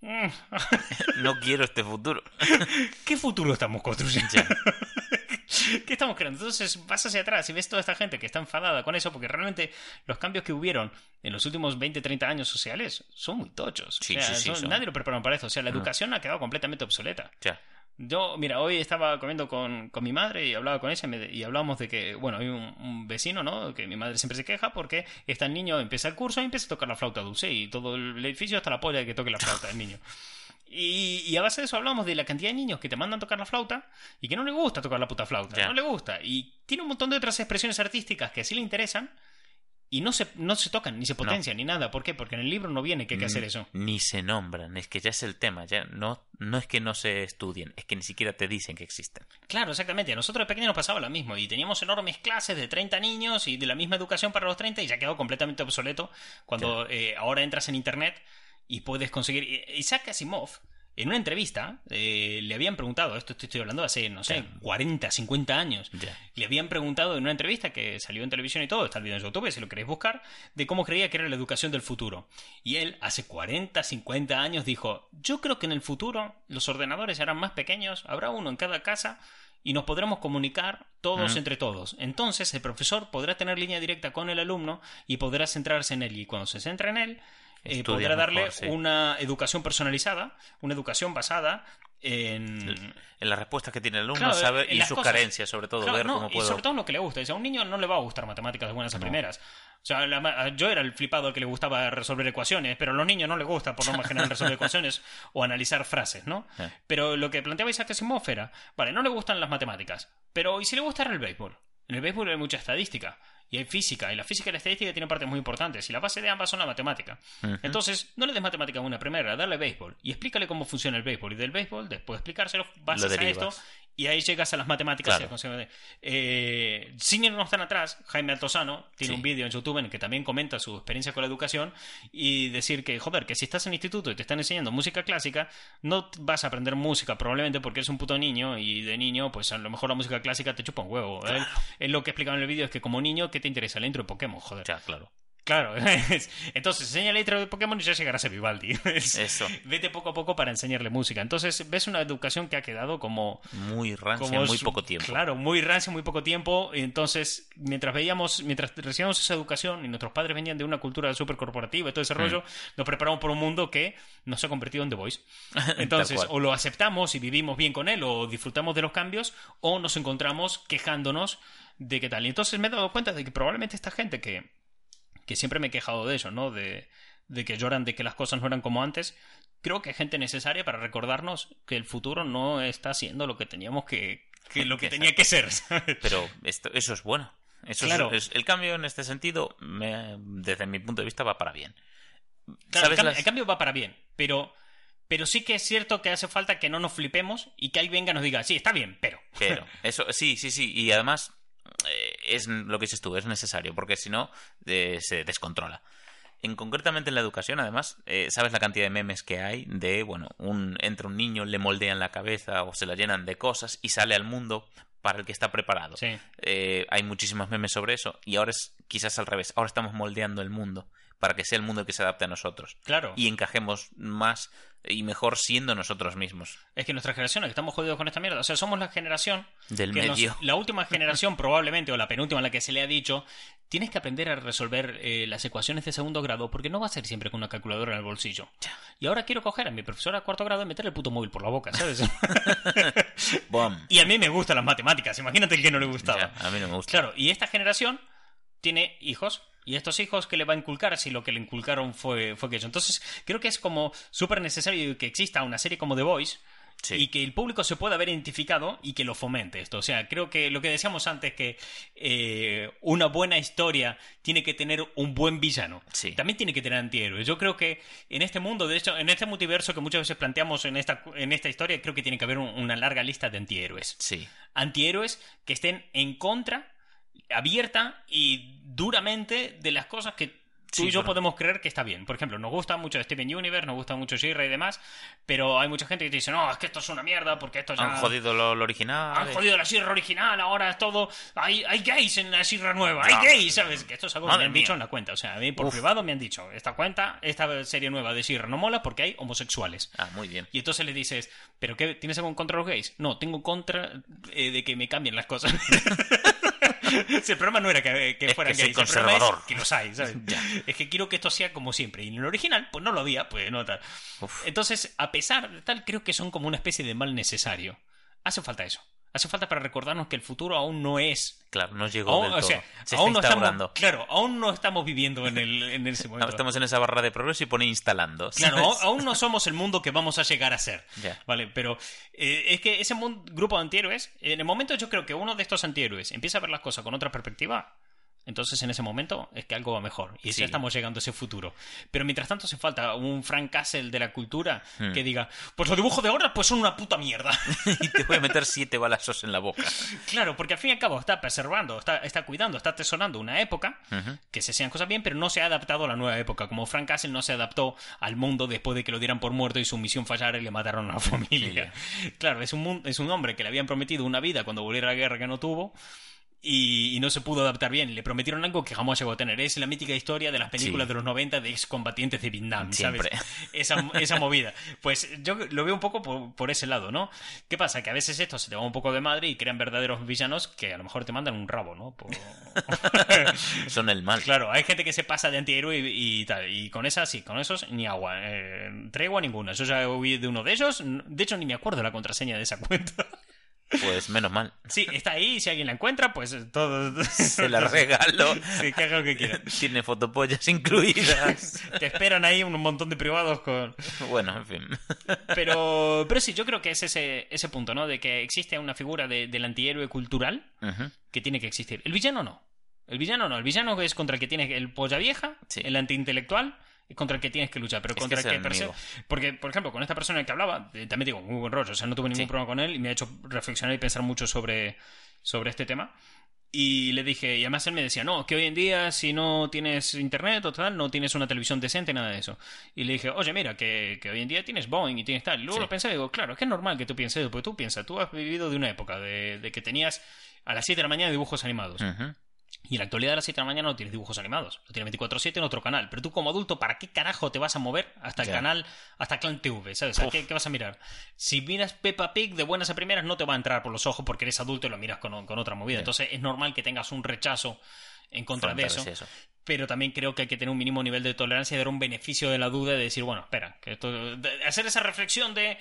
Mm, No quiero este futuro. ¿Qué futuro estamos construyendo? Ya. ¿Qué estamos creando? Entonces vas hacia atrás y ves toda esta gente que está enfadada con eso, porque realmente los cambios que hubieron en los últimos 20, 30 años sociales son muy tochos. O Sí, sea, sí, sí, son- son. Nadie lo prepararon para eso. O sea, la No. educación ha quedado completamente obsoleta. Ya. Yo, mira, hoy estaba comiendo con, con mi madre y hablaba con ella y, me- y hablábamos de que, bueno, hay un, un vecino, ¿no? Que mi madre siempre se queja porque está el niño, empieza el curso y empieza a tocar la flauta dulce y todo el edificio hasta la polla de que toque la flauta el niño. Y, y a base de eso hablamos de la cantidad de niños que te mandan tocar la flauta y que no le gusta tocar la puta flauta, no le gusta. Y tiene un montón de otras expresiones artísticas que sí le interesan y no se, no se tocan, ni se potencian, ni nada. ¿Por qué? Porque en el libro no viene que hay que hacer eso. Ni se nombran, es que ya es el tema, ya no, no es que no se estudien, es que ni siquiera te dicen que existen. Claro, exactamente. A nosotros de pequeños nos pasaba lo mismo. Y teníamos enormes clases de 30 niños y de la misma educación para los 30 y ya quedó completamente obsoleto cuando eh, ahora entras en internet y puedes conseguir. y- Isaac Asimov en una entrevista, eh, le habían preguntado, esto estoy hablando hace, no sé, 40, 50 años, le habían preguntado en una entrevista que salió en televisión y todo, está el video en YouTube si lo queréis buscar, de cómo creía que era la educación del futuro. Y él, hace 40, 50 años, dijo, yo creo que en el futuro los ordenadores serán más pequeños, habrá uno en cada casa y nos podremos comunicar todos entre todos. Entonces el profesor podrá tener línea directa con el alumno y podrá centrarse en él. Y cuando se centra en él, eh, podrá darle mejor, sí. una educación personalizada, una educación basada en... En las respuestas que tiene el alumno Claro, sabe, y sus cosas. carencias, sobre todo, Claro, ver no, cómo Y puedo. sobre todo en lo que le gusta. Dice, a un niño no le va a gustar matemáticas de buenas a No. primeras. O sea, la yo era el flipado al que le gustaba resolver ecuaciones, pero a los niños no les gusta por norma general resolver ecuaciones o analizar frases, ¿no? Eh. Pero lo que planteaba Isaac Asimov era, vale, no le gustan las matemáticas, pero ¿y si le gustara el béisbol? En el béisbol hay mucha estadística y hay física, y la física y la estadística tienen partes muy importantes, y la base de ambas son la matemática. Entonces, no le des matemática a una primera, dale béisbol y explícale cómo funciona el béisbol. Y del béisbol, después de explicárselo, Lo a esto. Y ahí llegas a las matemáticas. Claro. y Eh, sin irnos tan atrás, Jaime Altozano tiene Sí. un vídeo en YouTube en el que también comenta su experiencia con la educación y decir que, joder, que si estás en instituto y te están enseñando música clásica, no vas a aprender música probablemente porque eres un puto niño y de niño, pues a lo mejor la música clásica te chupa un huevo. Él, él lo que explicaba en el vídeo es que como niño, ¿qué te interesa? El intro de Pokémon, joder. Ya, claro. Claro, entonces enseña intro de Pokémon y ya llegará a ser Vivaldi. Es- Eso. Vete poco a poco para enseñarle música. Entonces ves una educación que ha quedado como Muy rancia, como muy poco tiempo. Claro, muy rancia, muy poco tiempo. Y entonces, mientras veíamos, mientras recibíamos esa educación y nuestros padres venían de una cultura súper corporativa y todo Mm. ese rollo, nos preparamos por un mundo que nos ha convertido en The Voice. Entonces, o lo aceptamos y vivimos bien con él, o disfrutamos de los cambios, o nos encontramos quejándonos de qué tal. Y entonces me he dado cuenta de que probablemente esta gente que, que siempre me he quejado de eso, ¿no? De, de que lloran de que las cosas no eran como antes. Creo que es gente necesaria para recordarnos que el futuro no está siendo lo que teníamos que, que lo que tenía que ser. ¿sabes? Pero esto, eso es bueno. Eso es- Claro. es- el cambio en este sentido, me- desde mi punto de vista, va para bien. Claro, el, ¿Sabes cambio, las- el cambio va para bien, pero, pero sí que es cierto que hace falta que no nos flipemos y que alguien venga y nos diga, sí, está bien, pero. Pero, eso, sí, sí, sí. Y además, es lo que dices tú, es necesario, porque si no, eh, se descontrola. En concretamente en la educación, además, eh, sabes la cantidad de memes que hay de, bueno, un, entra un niño, le moldean la cabeza o se la llenan de cosas y sale al mundo para el que está preparado. Sí. Eh, hay muchísimos memes sobre eso y ahora es quizás al revés. Ahora estamos moldeando el mundo para que sea el mundo el que se adapte a nosotros Claro. y encajemos más y mejor siendo nosotros mismos. Es que nuestra generación, que estamos jodidos con esta mierda. O sea, somos la generación. Del que nos- medio. la última generación, probablemente, o la penúltima en la que se le ha dicho, tienes que aprender a resolver eh, las ecuaciones de segundo grado porque no va a ser siempre con una calculadora en el bolsillo. Y ahora quiero coger a mi profesora de cuarto grado y meterle el puto móvil por la boca, ¿sabes? Y a mí me gustan las matemáticas. Imagínate el que no le gustaba. Ya, a mí no me gusta. Claro, y esta generación tiene hijos. Y estos hijos que le va a inculcar si lo que le inculcaron fue, fue aquello. Entonces, creo que es como súper necesario que exista una serie como The Voice Sí. y que el público se pueda ver identificado y que lo fomente esto. O sea, creo que lo que decíamos antes, que eh, una buena historia tiene que tener un buen villano. Sí. También tiene que tener antihéroes. Yo creo que en este mundo, de hecho, en este multiverso que muchas veces planteamos en esta, en esta historia, creo que tiene que haber un- una larga lista de antihéroes Sí. antihéroes que estén en contra, abierta y duramente de las cosas que tú Sí, y yo podemos creer que está bien. Por ejemplo, nos gusta mucho Steven Universe, nos gusta mucho Shira y demás, pero hay mucha gente que te dice, no, es que esto es una mierda porque esto ya... Han jodido lo, lo original. Han jodido la Shira original, ahora es todo... Hay, hay gays en la Shira nueva, hay Ya. gays, ¿sabes? Que esto es algo que Madre me han mía. dicho en la cuenta. O sea, a mí por Uf. privado me han dicho, esta cuenta, esta serie nueva de Shira no mola porque hay homosexuales. Ah, muy bien. Y entonces le dices, ¿pero qué? ¿Tienes algo contra los gays? No, tengo contra eh, de que me cambien las cosas. Si el problema no era que, que Es fueran que soy gays, el problema es conservador. que los hay, ¿sabes? Es que quiero que esto sea como siempre. Y en el original, pues no lo había, pues no tal. Uf. Entonces, a pesar de tal, creo que son como una especie de mal necesario. Hace falta eso. Hace falta para recordarnos que el futuro aún no es. Claro, no llegó Aún, del o todo. sea, Se aún está no estamos, claro, aún no estamos viviendo en, el, en ese momento. Ahora estamos en esa barra de progreso y pone instalando. Claro, ¿sabes? aún- aún no somos el mundo que vamos a llegar a ser. Ya. Vale, pero eh, es que ese mun- grupo de antihéroes, en el momento yo creo que uno de estos antihéroes empieza a ver las cosas con otra perspectiva, entonces en ese momento es que algo va mejor y Sí. ya estamos llegando a ese futuro. Pero mientras tanto hace falta un Frank Castle de la cultura Hmm. que diga, pues los dibujos de ahora pues son una puta mierda. y te voy a meter siete balazos en la boca. claro, porque al fin y al cabo está preservando, está, está cuidando, está atesorando una época que se hacían cosas bien, pero no se ha adaptado a la nueva época. Como Frank Castle no se adaptó al mundo después de que lo dieran por muerto y su misión fallara y le mataron a la familia. Claro, es un, es un hombre que le habían prometido una vida cuando volviera a la guerra que no tuvo. Y, y no se pudo adaptar bien. Le prometieron algo que jamás llegó a tener. Es la mítica historia de las películas Sí. de los 90 de excombatientes de Vietnam, Siempre. ¿sabes? Esa, esa movida. Pues yo lo veo un poco por, por ese lado, ¿no? ¿Qué pasa? Que a veces esto se te va un poco de madre y crean verdaderos villanos que a lo mejor te mandan un rabo, ¿no? Por- Son el mal. Claro, hay gente que se pasa de antihéroe y, y tal. Y con esas, sí, con esos, ni agua. Eh, tregua ninguna. Yo ya huí de uno de ellos. De hecho, ni me acuerdo la contraseña de esa cuenta. Pues menos mal. Sí, está ahí. Si alguien la encuentra, pues todo. Se la regalo. Sí, que haga lo que quiera. Tiene fotopollas incluidas. Te esperan ahí un montón de privados con. Bueno, en fin. Pero, pero sí, yo creo que es ese, ese punto, ¿no? De que existe una figura de- del antihéroe cultural que tiene que existir. El villano no. El villano no. El villano es contra el que tienes el polla vieja, Sí. el antiintelectual, contra el que tienes que luchar. Pero Es contra el que. Porque, por ejemplo, con esta persona que hablaba, eh, también digo, muy buen rollo. O sea, no tuve ningún Sí. problema con él y me ha hecho reflexionar y pensar mucho sobre, sobre este tema. Y le dije, y además él me decía, no, que hoy en día si no tienes internet o tal, no tienes una televisión decente, nada de eso. Y le dije, oye, mira, que, que hoy en día tienes Boeing y tienes tal. Y luego Sí. lo pensé y digo, claro, es que es normal que tú pienses porque tú piensas, tú has vivido de una época de, de que tenías a las 7 de la mañana dibujos animados. Ujú. Y en la actualidad a las 7 de la mañana no tienes dibujos animados. Lo tienes 24-7 en otro canal. Pero tú como adulto, ¿para qué carajo te vas a mover hasta el canal, hasta Clan TV? ¿Sabes? ¿A Uf. ¿Qué, qué vas a mirar? Si miras Peppa Pig de buenas a primeras, no te va a entrar por los ojos porque eres adulto y lo miras con, con otra movida. Entonces es normal que tengas un rechazo en contra de eso. Pero también creo que hay que tener un mínimo nivel de tolerancia y dar un beneficio de la duda de decir, bueno, espera, que esto, de hacer esa reflexión de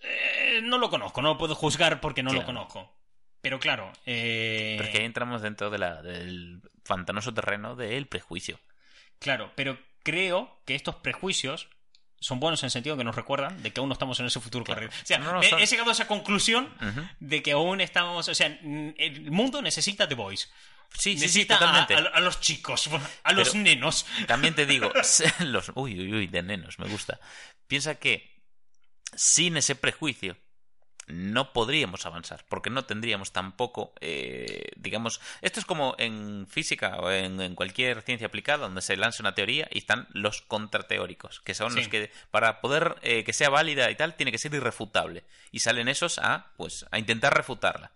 eh, no lo conozco, no lo puedo juzgar porque no lo conozco. Pero claro, eh, Porque ahí entramos dentro de la, del pantanoso terreno del prejuicio. Claro, pero creo que estos prejuicios son buenos en el sentido que nos recuerdan de que aún no estamos en ese futuro Claro. correcto. O sea, No, no, me- son- he llegado a esa conclusión de que aún estamos. O sea, el mundo necesita The Voice. Sí, sí, sí, a- totalmente. a, a los chicos, a los Pero- nenos. También te digo, los, uy, uy, uy, de nenos, me gusta. Piensa que sin ese prejuicio no podríamos avanzar, porque no tendríamos tampoco, eh, digamos, esto es como en física o en, en cualquier ciencia aplicada, donde se lanza una teoría y están los contrateóricos, que son Sí. los que, para poder eh, que sea válida y tal, tiene que ser irrefutable. Y salen esos a, pues, a intentar refutarla.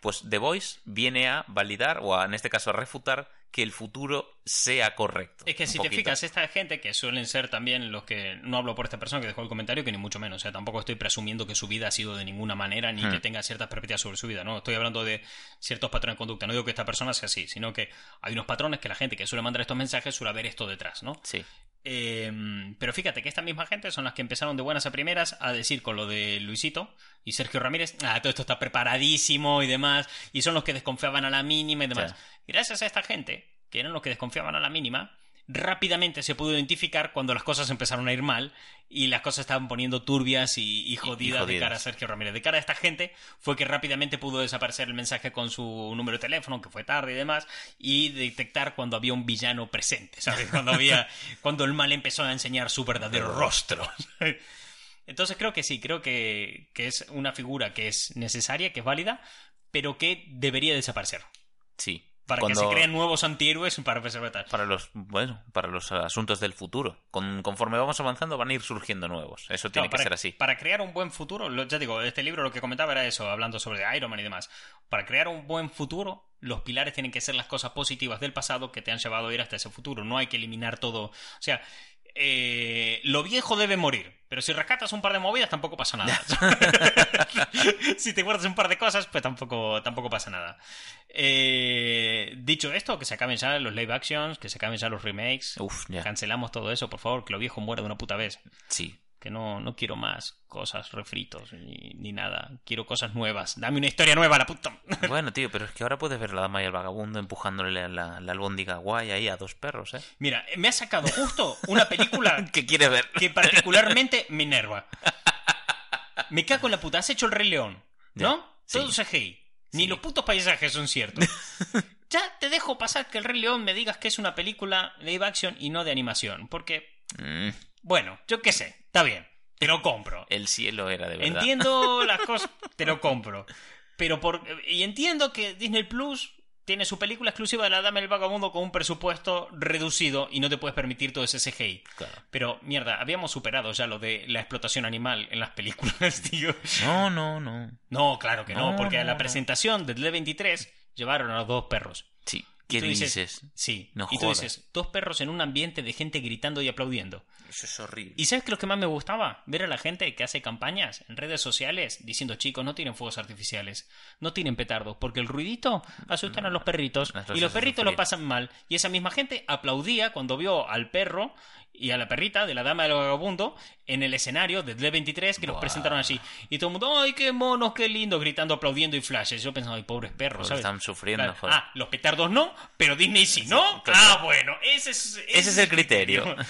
Pues The Voice viene a validar, o a, en este caso a refutar, que el futuro sea correcto. Es que si te fijas, esta gente que suelen ser también los que. No hablo por esta persona que dejó el comentario, que ni mucho menos. O sea, tampoco estoy presumiendo que su vida ha sido de ninguna manera ni Hmm. que tenga ciertas perspectivas sobre su vida. No, estoy hablando de ciertos patrones de conducta. No digo que esta persona sea así, sino que hay unos patrones que la gente que suele mandar estos mensajes suele haber esto detrás, ¿no? Sí. Eh, pero fíjate que esta misma gente son las que empezaron de buenas a primeras a decir con lo de Luisito y Sergio Ramírez, ah, todo esto está preparadísimo y demás, y son los que desconfiaban a la mínima y demás. Sí. Gracias a esta gente, que eran los que desconfiaban a la mínima, rápidamente se pudo identificar cuando las cosas empezaron a ir mal y las cosas estaban poniendo turbias y, y jodidas, de jodidas. cara a Sergio Ramírez. De cara a esta gente fue que rápidamente pudo desaparecer el mensaje con su número de teléfono, que fue tarde y demás, y detectar cuando había un villano presente, ¿sabes? Cuando había cuando el mal empezó a enseñar su verdadero rostro. Entonces creo que sí, creo que, que es una figura que es necesaria, que es válida, pero que debería desaparecer. Sí. Para Cuando- que se creen nuevos antihéroes para preservar. para los bueno para los asuntos del futuro Con- conforme vamos avanzando van a ir surgiendo nuevos eso tiene Claro, que para, ser así Para crear un buen futuro, lo- ya digo, este libro lo que comentaba era eso, hablando sobre Iron Man y demás. Para crear un buen futuro, los pilares tienen que ser las cosas positivas del pasado que te han llevado a ir hasta ese futuro. No hay que eliminar todo. O sea, eh, lo viejo debe morir. Pero si rescatas un par de movidas, tampoco pasa nada. si te guardas un par de cosas, pues tampoco, tampoco pasa nada. Eh, dicho esto, que se acaben ya los live actions, que se acaben ya los remakes. Uf, ya. Cancelamos todo eso, por favor, que lo viejo muera de una puta vez sí que no, no quiero más cosas refritos ni, ni nada. Quiero cosas nuevas. Dame una historia nueva, la puta. bueno tío pero es que ahora puedes ver la dama y el vagabundo empujándole la, la, albóndiga guay ahí a dos perros eh Mira, me ha sacado justo una película ¿qué quieres ver? que particularmente me enerva. Me cago en la puta. Has hecho el Rey León, ¿no? Sí. Todo CGI. Ni los putos paisajes son ciertos. ya te dejo pasar que el Rey León me digas que es una película live action y no de animación. Porque, Mm, bueno, yo qué sé, está bien, te lo compro. el cielo era de verdad. Entiendo las cosas, te lo compro. Pero por. Y entiendo que Disney Plus tiene su película exclusiva de la Dama del Vagabundo con un presupuesto reducido y no te puedes permitir todo ese CGI. Claro. Pero, mierda, habíamos superado ya lo de la explotación animal en las películas, tío. No, no, no. No, claro que no, No, porque a no, la no. presentación del D23 llevaron a los dos perros. Sí. ¿Qué tú dices? Sí. No y tú jodas. dices, dos perros en un ambiente de gente gritando y aplaudiendo. Eso es horrible. ¿Y sabes qué es lo que más me gustaba? Ver a la gente que hace campañas en redes sociales diciendo, chicos, no tienen fuegos artificiales, no tienen petardos, porque el ruidito asustan a los perritos Las y los perritos lo pasan mal. Y esa misma gente aplaudía cuando vio al perro y a la perrita de la dama del vagabundo en el escenario de D23 que los presentaron así. Y todo el mundo, ¡ay, qué monos, qué lindo! Gritando, aplaudiendo y flashes. Yo pensaba, ¡ay, pobres perros! ¿sabes? están sufriendo, Claro. joder. Ah, los petardos no, pero Disney sí, ¿no? claro. Ah, bueno, ese es, Ese es el criterio.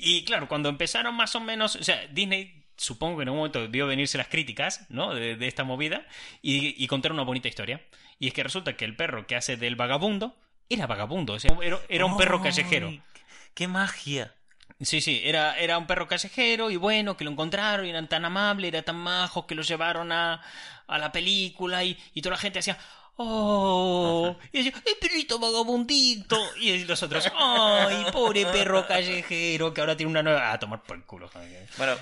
Y claro, cuando empezaron más o menos, o sea, Disney supongo que en un momento vio venirse las críticas, ¿no? De, de esta movida y, y contaron una bonita historia. Y es que resulta que el perro que hace del vagabundo era vagabundo, o sea, era, era un perro callejero. ¡Qué magia! Sí, sí, era, era un perro callejero y bueno, que lo encontraron y eran tan amables, era tan majos que lo llevaron a, a la película y, y toda la gente hacía... ¡Oh! Y decía, ¡el perrito vagabundito! Y los otros, ¡ay, pobre perro callejero que ahora tiene una nueva... A tomar por el culo. Bueno,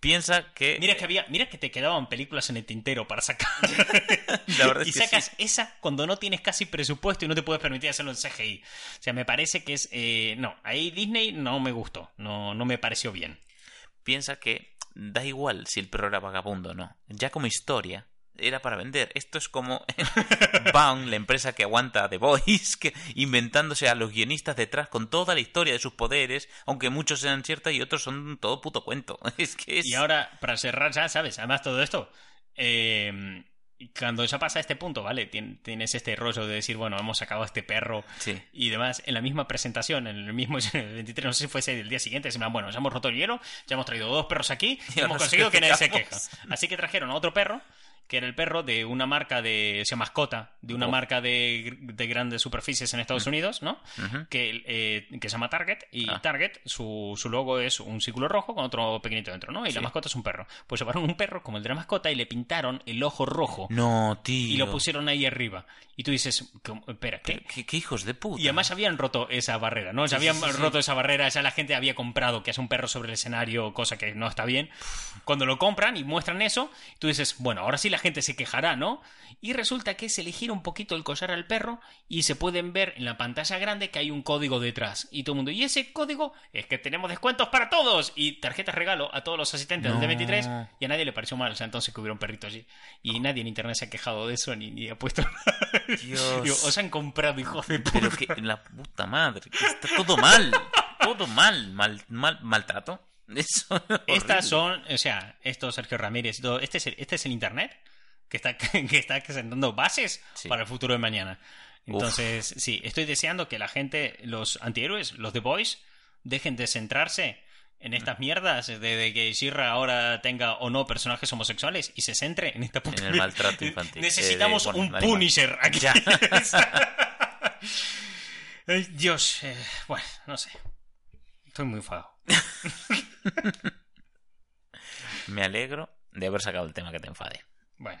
piensa que. Mira que había, mira que te quedaban películas en el tintero para sacar. La verdad es y que sacas sí. esa cuando no tienes casi presupuesto y no te puedes permitir hacerlo en CGI. O sea, me parece que es. eh, no, ahí Disney no me gustó. No, no me pareció bien. Piensa que da igual si el perro era vagabundo o no. Ya como historia. Era para vender. Esto es como Bound, la empresa que aguanta The Voice, que inventándose a los guionistas detrás con toda la historia de sus poderes, aunque muchos sean ciertos y otros son todo puto cuento. Es que es... Y ahora, para cerrar ya, ¿sabes? Además, todo esto. eh, cuando ya pasa este punto, ¿vale? Tien- Tienes este rollo de decir, bueno, hemos sacado a este perro Sí. y demás. En la misma presentación, en el mismo en el 23, no sé si fuese el día siguiente, se me bueno, ya hemos roto el hielo, ya hemos traído dos perros aquí y hemos conseguido que nadie se queja. Así que trajeron a otro perro, que era el perro de una marca de, o sea, mascota, de una Oh. marca de, de grandes superficies en Estados Unidos, ¿no? Que, eh, que se llama Target y Ah. Target su, su logo es un círculo rojo con otro pequeñito dentro, ¿no? Y la mascota es un perro. Pues llevaron un perro como el de la mascota y le pintaron el ojo rojo No, tío. y lo pusieron ahí arriba. Y tú dices, espera, ¿qué? ¿Qué, qué- qué hijos de puta. Y además habían roto esa barrera, ¿no? Sí, habían sí, sí, sí. roto esa barrera, ya la gente había comprado que hace un perro sobre el escenario, cosa que no está bien. Cuando lo compran y muestran eso, tú dices, bueno, ahora sí la gente se quejará, ¿no? Y resulta que se le gira un poquito el collar al perro y se pueden ver en la pantalla grande que hay un código detrás. Y todo el mundo, y ese código es que tenemos descuentos para todos y tarjetas regalo a todos los asistentes No. del D23 y a nadie le pareció mal, o sea, entonces que hubiera un perrito allí. Y nadie en internet se ha quejado de eso ni, ni ha puesto Dios. Digo, os han comprado, hijos de puta. Pero que la puta madre. Está todo mal. Todo mal. Mal, mal maltrato. Eso es Estas son, o sea, esto Sergio Ramírez, todo- este es el, este es el internet que está que está sentando bases Sí. para el futuro de mañana. Entonces, sí, estoy deseando que la gente, los antihéroes, los The Boys, dejen de centrarse en estas mierdas de, de que Shira ahora tenga o no personajes homosexuales y se centre en esta puta En el maltrato infantil. Necesitamos Eh, de- bueno, un. Punisher aquí. Ya. Ay, Dios, eh, bueno, no sé. Estoy muy enfadado. Me alegro de haber sacado el tema que te enfade. Bueno.